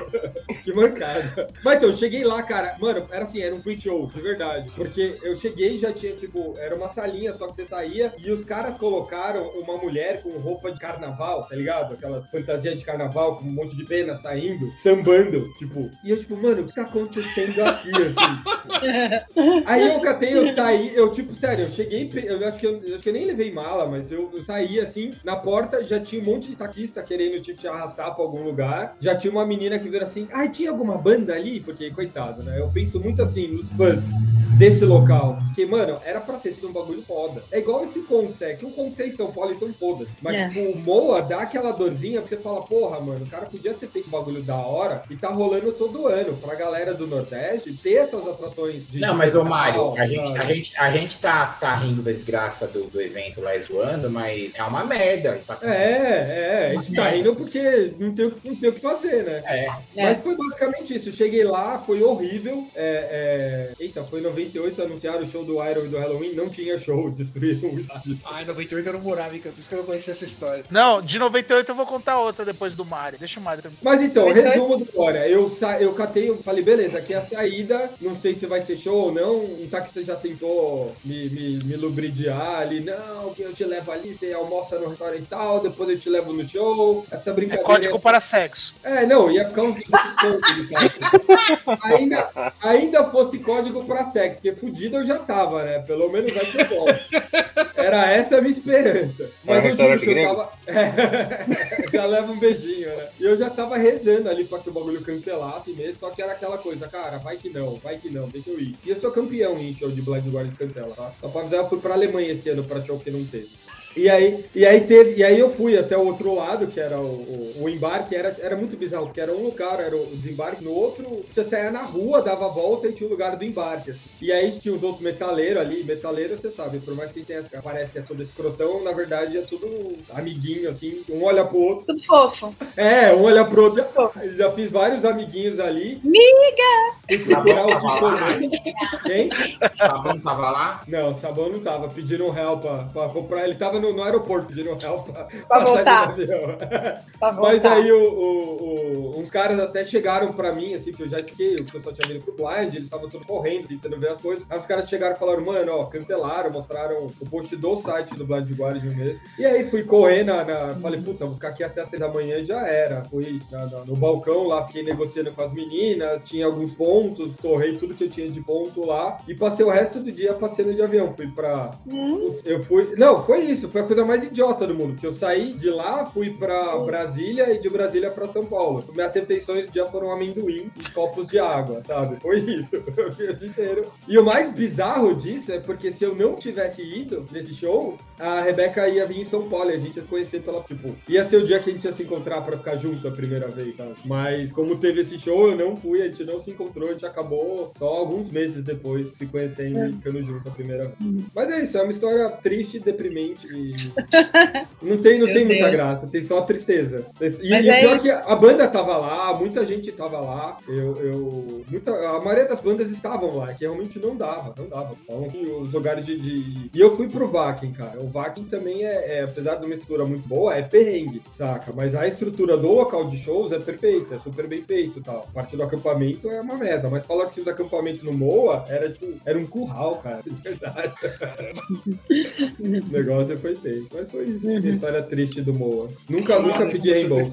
que mancada. Mas então, eu cheguei lá, cara, mano, era assim, era um free show, de verdade. Porque eu cheguei e já tinha, tipo, era uma salinha, só que você saía e os caras colocaram uma mulher com roupa de carnaval tá ligado? Aquela fantasia de carnaval com um monte de pena saindo, sambando, tipo. E eu, tipo, mano, o que tá acontecendo aqui, assim? Aí eu catei, eu saí, eu, tipo, sério, eu cheguei, eu acho que eu, eu, acho que eu nem levei mala, mas eu, eu, saí assim, na porta já tinha um monte de taquista querendo, tipo, te arrastar pra algum lugar. Já tinha uma menina que veio assim, ai, tinha alguma banda ali? Porque, coitado, né? Eu penso muito assim, nos fãs. desse local. Porque, mano, era pra ter sido um bagulho foda. É igual esse Conce, que o Conce em São Paulo então foda. Mas, é. tipo, o Moa dá aquela dorzinha que você fala, porra, mano, o cara podia ter feito um bagulho da hora e tá rolando todo ano. Pra galera do Nordeste ter essas atrações de. Não, mas, ô Mário, a gente, a, gente, a gente tá, tá rindo da desgraça do, do evento lá zoando, mas é uma merda. Tá é, é, a gente tá rindo porque não tem, não tem o que fazer, né? É. Mas foi basicamente isso. Eu cheguei lá, foi horrível. É, é... Eita, foi em 98 anunciaram o show do Iron e do Halloween, não tinha show, destruíram o estádio. Ah, em 98 eu não morava em Campos, que eu não conhecia essa história. Não, de 98 eu vou contar outra depois do Mario. Deixa o Mario terminar. Mas então, 98? resumo do história. Eu, sa... eu catei, eu falei, beleza, aqui é a saída, não sei se vai ser show ou não. Um táxi já tentou me, me, me lubridiar ali, não, que eu te levo ali, você almoça no restaurante tal, depois eu te levo no show. Essa brincadeira. É código para sexo. É, não, ia ficar 20 ainda, ainda fosse código para sexo, porque fudido eu já tava, né? Pelo menos vai ser bom. Era essa a minha esperança. Mas eu juro que eu tava. É, já leva um beijinho, né? E eu já tava rezando ali pra que o bagulho cancelasse mesmo, só que era aquela coisa, cara, vai que não, vai que não, deixa eu ir. E eu sou campeão em show de Blind Guardian cancela, tá? Só pra avisar, eu fui pra Alemanha esse ano pra show que não teve. E aí, e aí teve, e aí eu fui até o outro lado, que era o, o, o, embarque, era, era muito bizarro, porque era um lugar, era o desembarque, no outro, você saía na rua, dava a volta e tinha o lugar do embarque. Assim. E aí tinha os outros metaleiros ali, metaleiro, você sabe, por mais que tenha, parece que é todo escrotão, na verdade é tudo amiguinho, assim, um olha pro outro. Tudo fofo. É, um olha pro outro. Já, já fiz vários amiguinhos ali. Miga! Sabão tava Quem? Sabão tava lá? Não, Sabão não tava, pediram um real pra, pra comprar, ele tava no, no aeroporto pedindo real pra, pra voltar. pra voltar. Mas aí o, o, o, uns caras até chegaram pra mim, assim, que eu já fiquei, o pessoal tinha vindo pro blind, eles estavam tudo correndo, tentando ver as coisas. Aí os caras chegaram e falaram, mano, ó, cancelaram, mostraram o post do site do Blind Guardian mesmo. E aí fui correr na, na falei, puta, vou ficar aqui até as seis da manhã e já era. Fui na, na, no balcão lá, fiquei negociando com as meninas, tinha alguns pontos, torrei tudo que eu tinha de ponto lá e passei o resto do dia passeando de avião. Fui pra. Hum? Eu fui. Não, foi isso, foi a coisa mais idiota do mundo. Que eu saí de lá, fui pra Brasília e de Brasília pra São Paulo. Minhas refeições já foram amendoim e copos de água, sabe? Foi isso. o dia inteiro. E o mais bizarro disso é porque se eu não tivesse ido nesse show, a Rebeca ia vir em São Paulo e a gente ia se conhecer pela. Tipo, ia ser o dia que a gente ia se encontrar pra ficar junto a primeira vez, tá? Mas como teve esse show, eu não fui, a gente não se encontrou, a gente acabou só alguns meses depois se conhecendo e ficando junto a primeira vez. Mas é isso, é uma história triste, deprimente e não tem, não tem muita graça, tem só tristeza. E, e é pior que a banda tava lá, muita gente tava lá. Eu, eu, muita, a maioria das bandas estavam lá, que realmente não dava, não dava. Então, os lugares de, de... E eu fui pro Vakin, cara. O Vakin também é, é, apesar de uma estrutura muito boa, é perrengue, saca? Mas a estrutura do local de shows é perfeita, é super bem feito tal. A parte do acampamento é uma merda, mas falar que os acampamentos no Moa era tipo, era um curral, cara, de verdade. o negócio foi Mas foi isso. Uhum. História triste do Moa. Nunca, nunca pedi reembolso.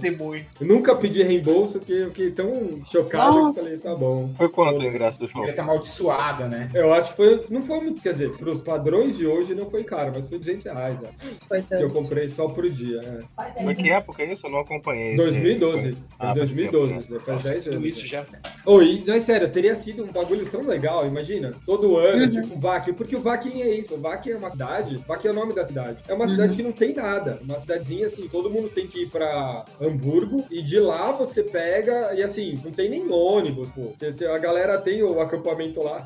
Nunca pedi reembolso, porque eu fiquei tão chocado Nossa. que falei, tá bom. Foi quanto o ingresso do show? Ele tá amaldiçoada, né? Eu acho que foi. Não foi muito, quer dizer, pros padrões de hoje não foi caro, mas foi 200 reais. Né? Foi tanto. Que eu comprei só por dia. É. Mas que época é isso? Eu não acompanhei. 2012. Ah, 2012. Né? Faz 10 anos. isso já. Oi, não é sério, teria sido um bagulho tão legal, imagina. Todo ano, uhum. tipo, VAC. Porque o VAC é isso. O VAC é uma cidade. VAC é o nome da cidade. É uma uhum. cidade que não tem nada. Uma cidadezinha assim, todo mundo tem que ir pra Hamburgo e de lá você pega e assim, não tem nem ônibus, pô. A galera tem o acampamento lá.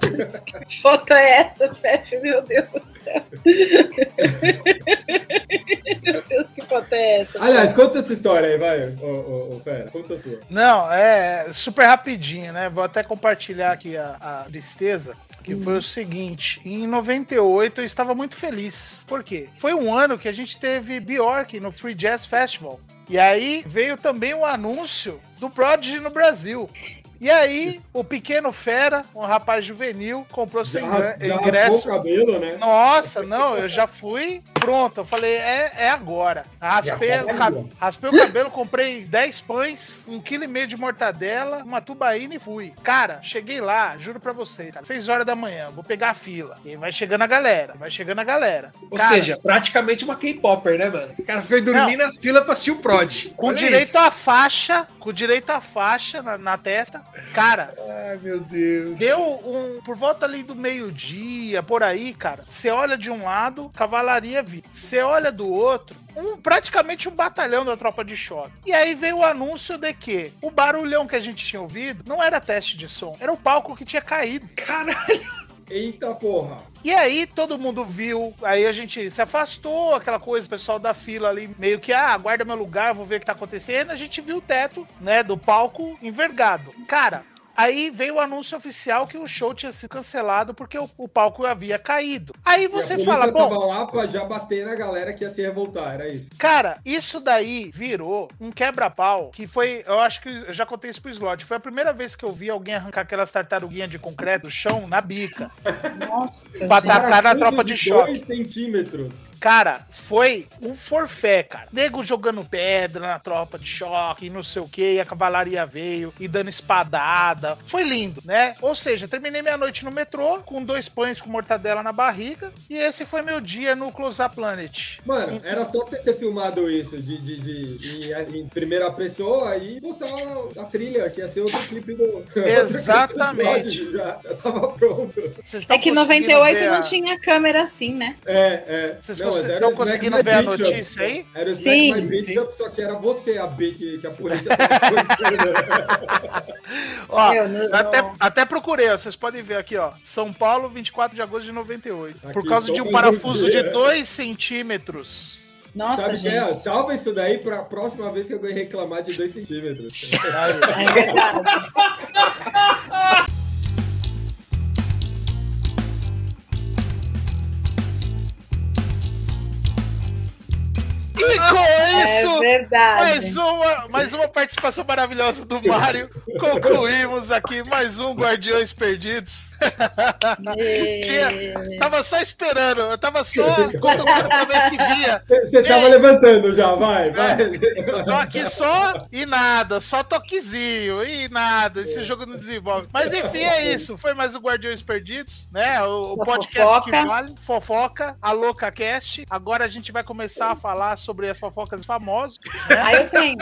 Que foto é essa, Pepe? Meu Deus do céu. Meu Deus, que foto é essa? Aliás, conta essa história aí, vai, ô, ô, ô Fera. Conta a sua. Não, é super rapidinho, né? Vou até compartilhar aqui a, a tristeza que foi o seguinte: em 98 eu estava muito feliz. Por quê? Foi um ano que a gente teve Bjork no Free Jazz Festival. E aí veio também o anúncio do Prodigy no Brasil. E aí, o pequeno fera, um rapaz juvenil, comprou seu ingresso. Já cabelo, né? Nossa, não, eu já fui pronto. Eu falei, é, é agora. Raspei, o cabelo, raspei o cabelo, comprei 10 pães, um quilo e meio de mortadela, uma tubaína e fui. Cara, cheguei lá, juro pra vocês, cara, 6 horas da manhã, vou pegar a fila. E vai chegando a galera, vai chegando a galera. Ou cara, seja, praticamente uma K-Popper, né, mano? O cara foi dormir não, na fila pra assistir o Prod. Com Olha direito à faixa, com direito à faixa na, na testa Cara, Ai, meu Deus. deu um. Por volta ali do meio-dia, por aí, cara. Você olha de um lado, cavalaria vi. Você olha do outro, um, praticamente um batalhão da tropa de choque. E aí veio o anúncio de que o barulhão que a gente tinha ouvido não era teste de som, era o palco que tinha caído. Caralho. Eita porra. E aí todo mundo viu, aí a gente se afastou, aquela coisa, o pessoal da fila ali meio que, ah, guarda meu lugar, vou ver o que tá acontecendo. A gente viu o teto, né, do palco envergado. Cara, Aí veio o anúncio oficial que o show tinha sido cancelado porque o, o palco havia caído. Aí você e a fala, bom, tava lá pra já bater na galera que ia se revoltar, era isso. Cara, isso daí virou um quebra-pau que foi. Eu acho que eu já contei isso pro Slot. Foi a primeira vez que eu vi alguém arrancar aquelas tartaruguinhas de concreto do chão na bica. Nossa, Pra atacar na tropa de choque. dois centímetros. Cara, foi um forfé, cara. Nego jogando pedra na tropa de choque, e não sei o que, e a cavalaria veio e dando espadada. Foi lindo, né? Ou seja, terminei minha noite no metrô com dois pães com mortadela na barriga. E esse foi meu dia no Close Up Planet. Mano, era só você ter filmado isso de, de, de- em, em primeira pessoa e botar a trilha, que ia ser outro clipe do. Exatamente. Já, já tava pronto. É que em conseguindo 98 ver não tinha câmera assim, né? É, é. Vocês Não, cons- mas era tão o Smack conseguindo ver a notícia aí? Era o Sim, Smack My só que era você a B que, que a polícia Ó, Meu, no- até, no- até procurei, ó, vocês podem ver aqui, ó. São Paulo, 24 de agosto de 98. Por Aqui, causa só de um parafuso de dia. 2 centímetros. Nossa, Sabe que gente. é? Salva isso daí pra próxima vez que alguém reclamar de 2 centímetros. É verdade. E com É isso, verdade. mais uma, mais uma participação maravilhosa do Mário. Concluímos aqui mais um Guardiões Perdidos. Tinha- Tava só esperando, eu tava só cutucando pra ver se via. Você tava Ei. levantando já, vai, vai. Eu tô aqui só e nada, só toquezinho e nada. Esse jogo não desenvolve. Mas enfim, é isso. Foi mais o Guardiões Perdidos, né? O, o podcast fofoca. que vale, fofoca, a Louca Cast. Agora a gente vai começar a falar sobre as fofocas famosos. Aí eu tenho.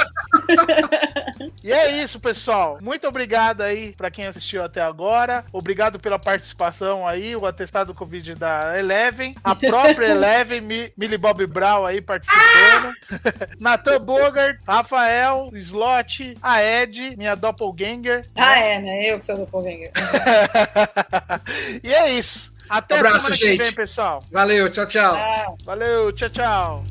E é isso, pessoal. Muito obrigado aí pra quem assistiu até agora. Obrigado pela participação aí, o atestado Covid da Eleven, a própria Eleven, Mi- Millie Bob Brown aí participando. Nathan Bogart, Rafael, Slot, a Ed, minha doppelganger. Ah, é, né? Eu que sou do Poganger. e é isso. Até Abraço, semana que gente. vem, pessoal. Valeu, tchau, tchau. Ah. Valeu, tchau, tchau.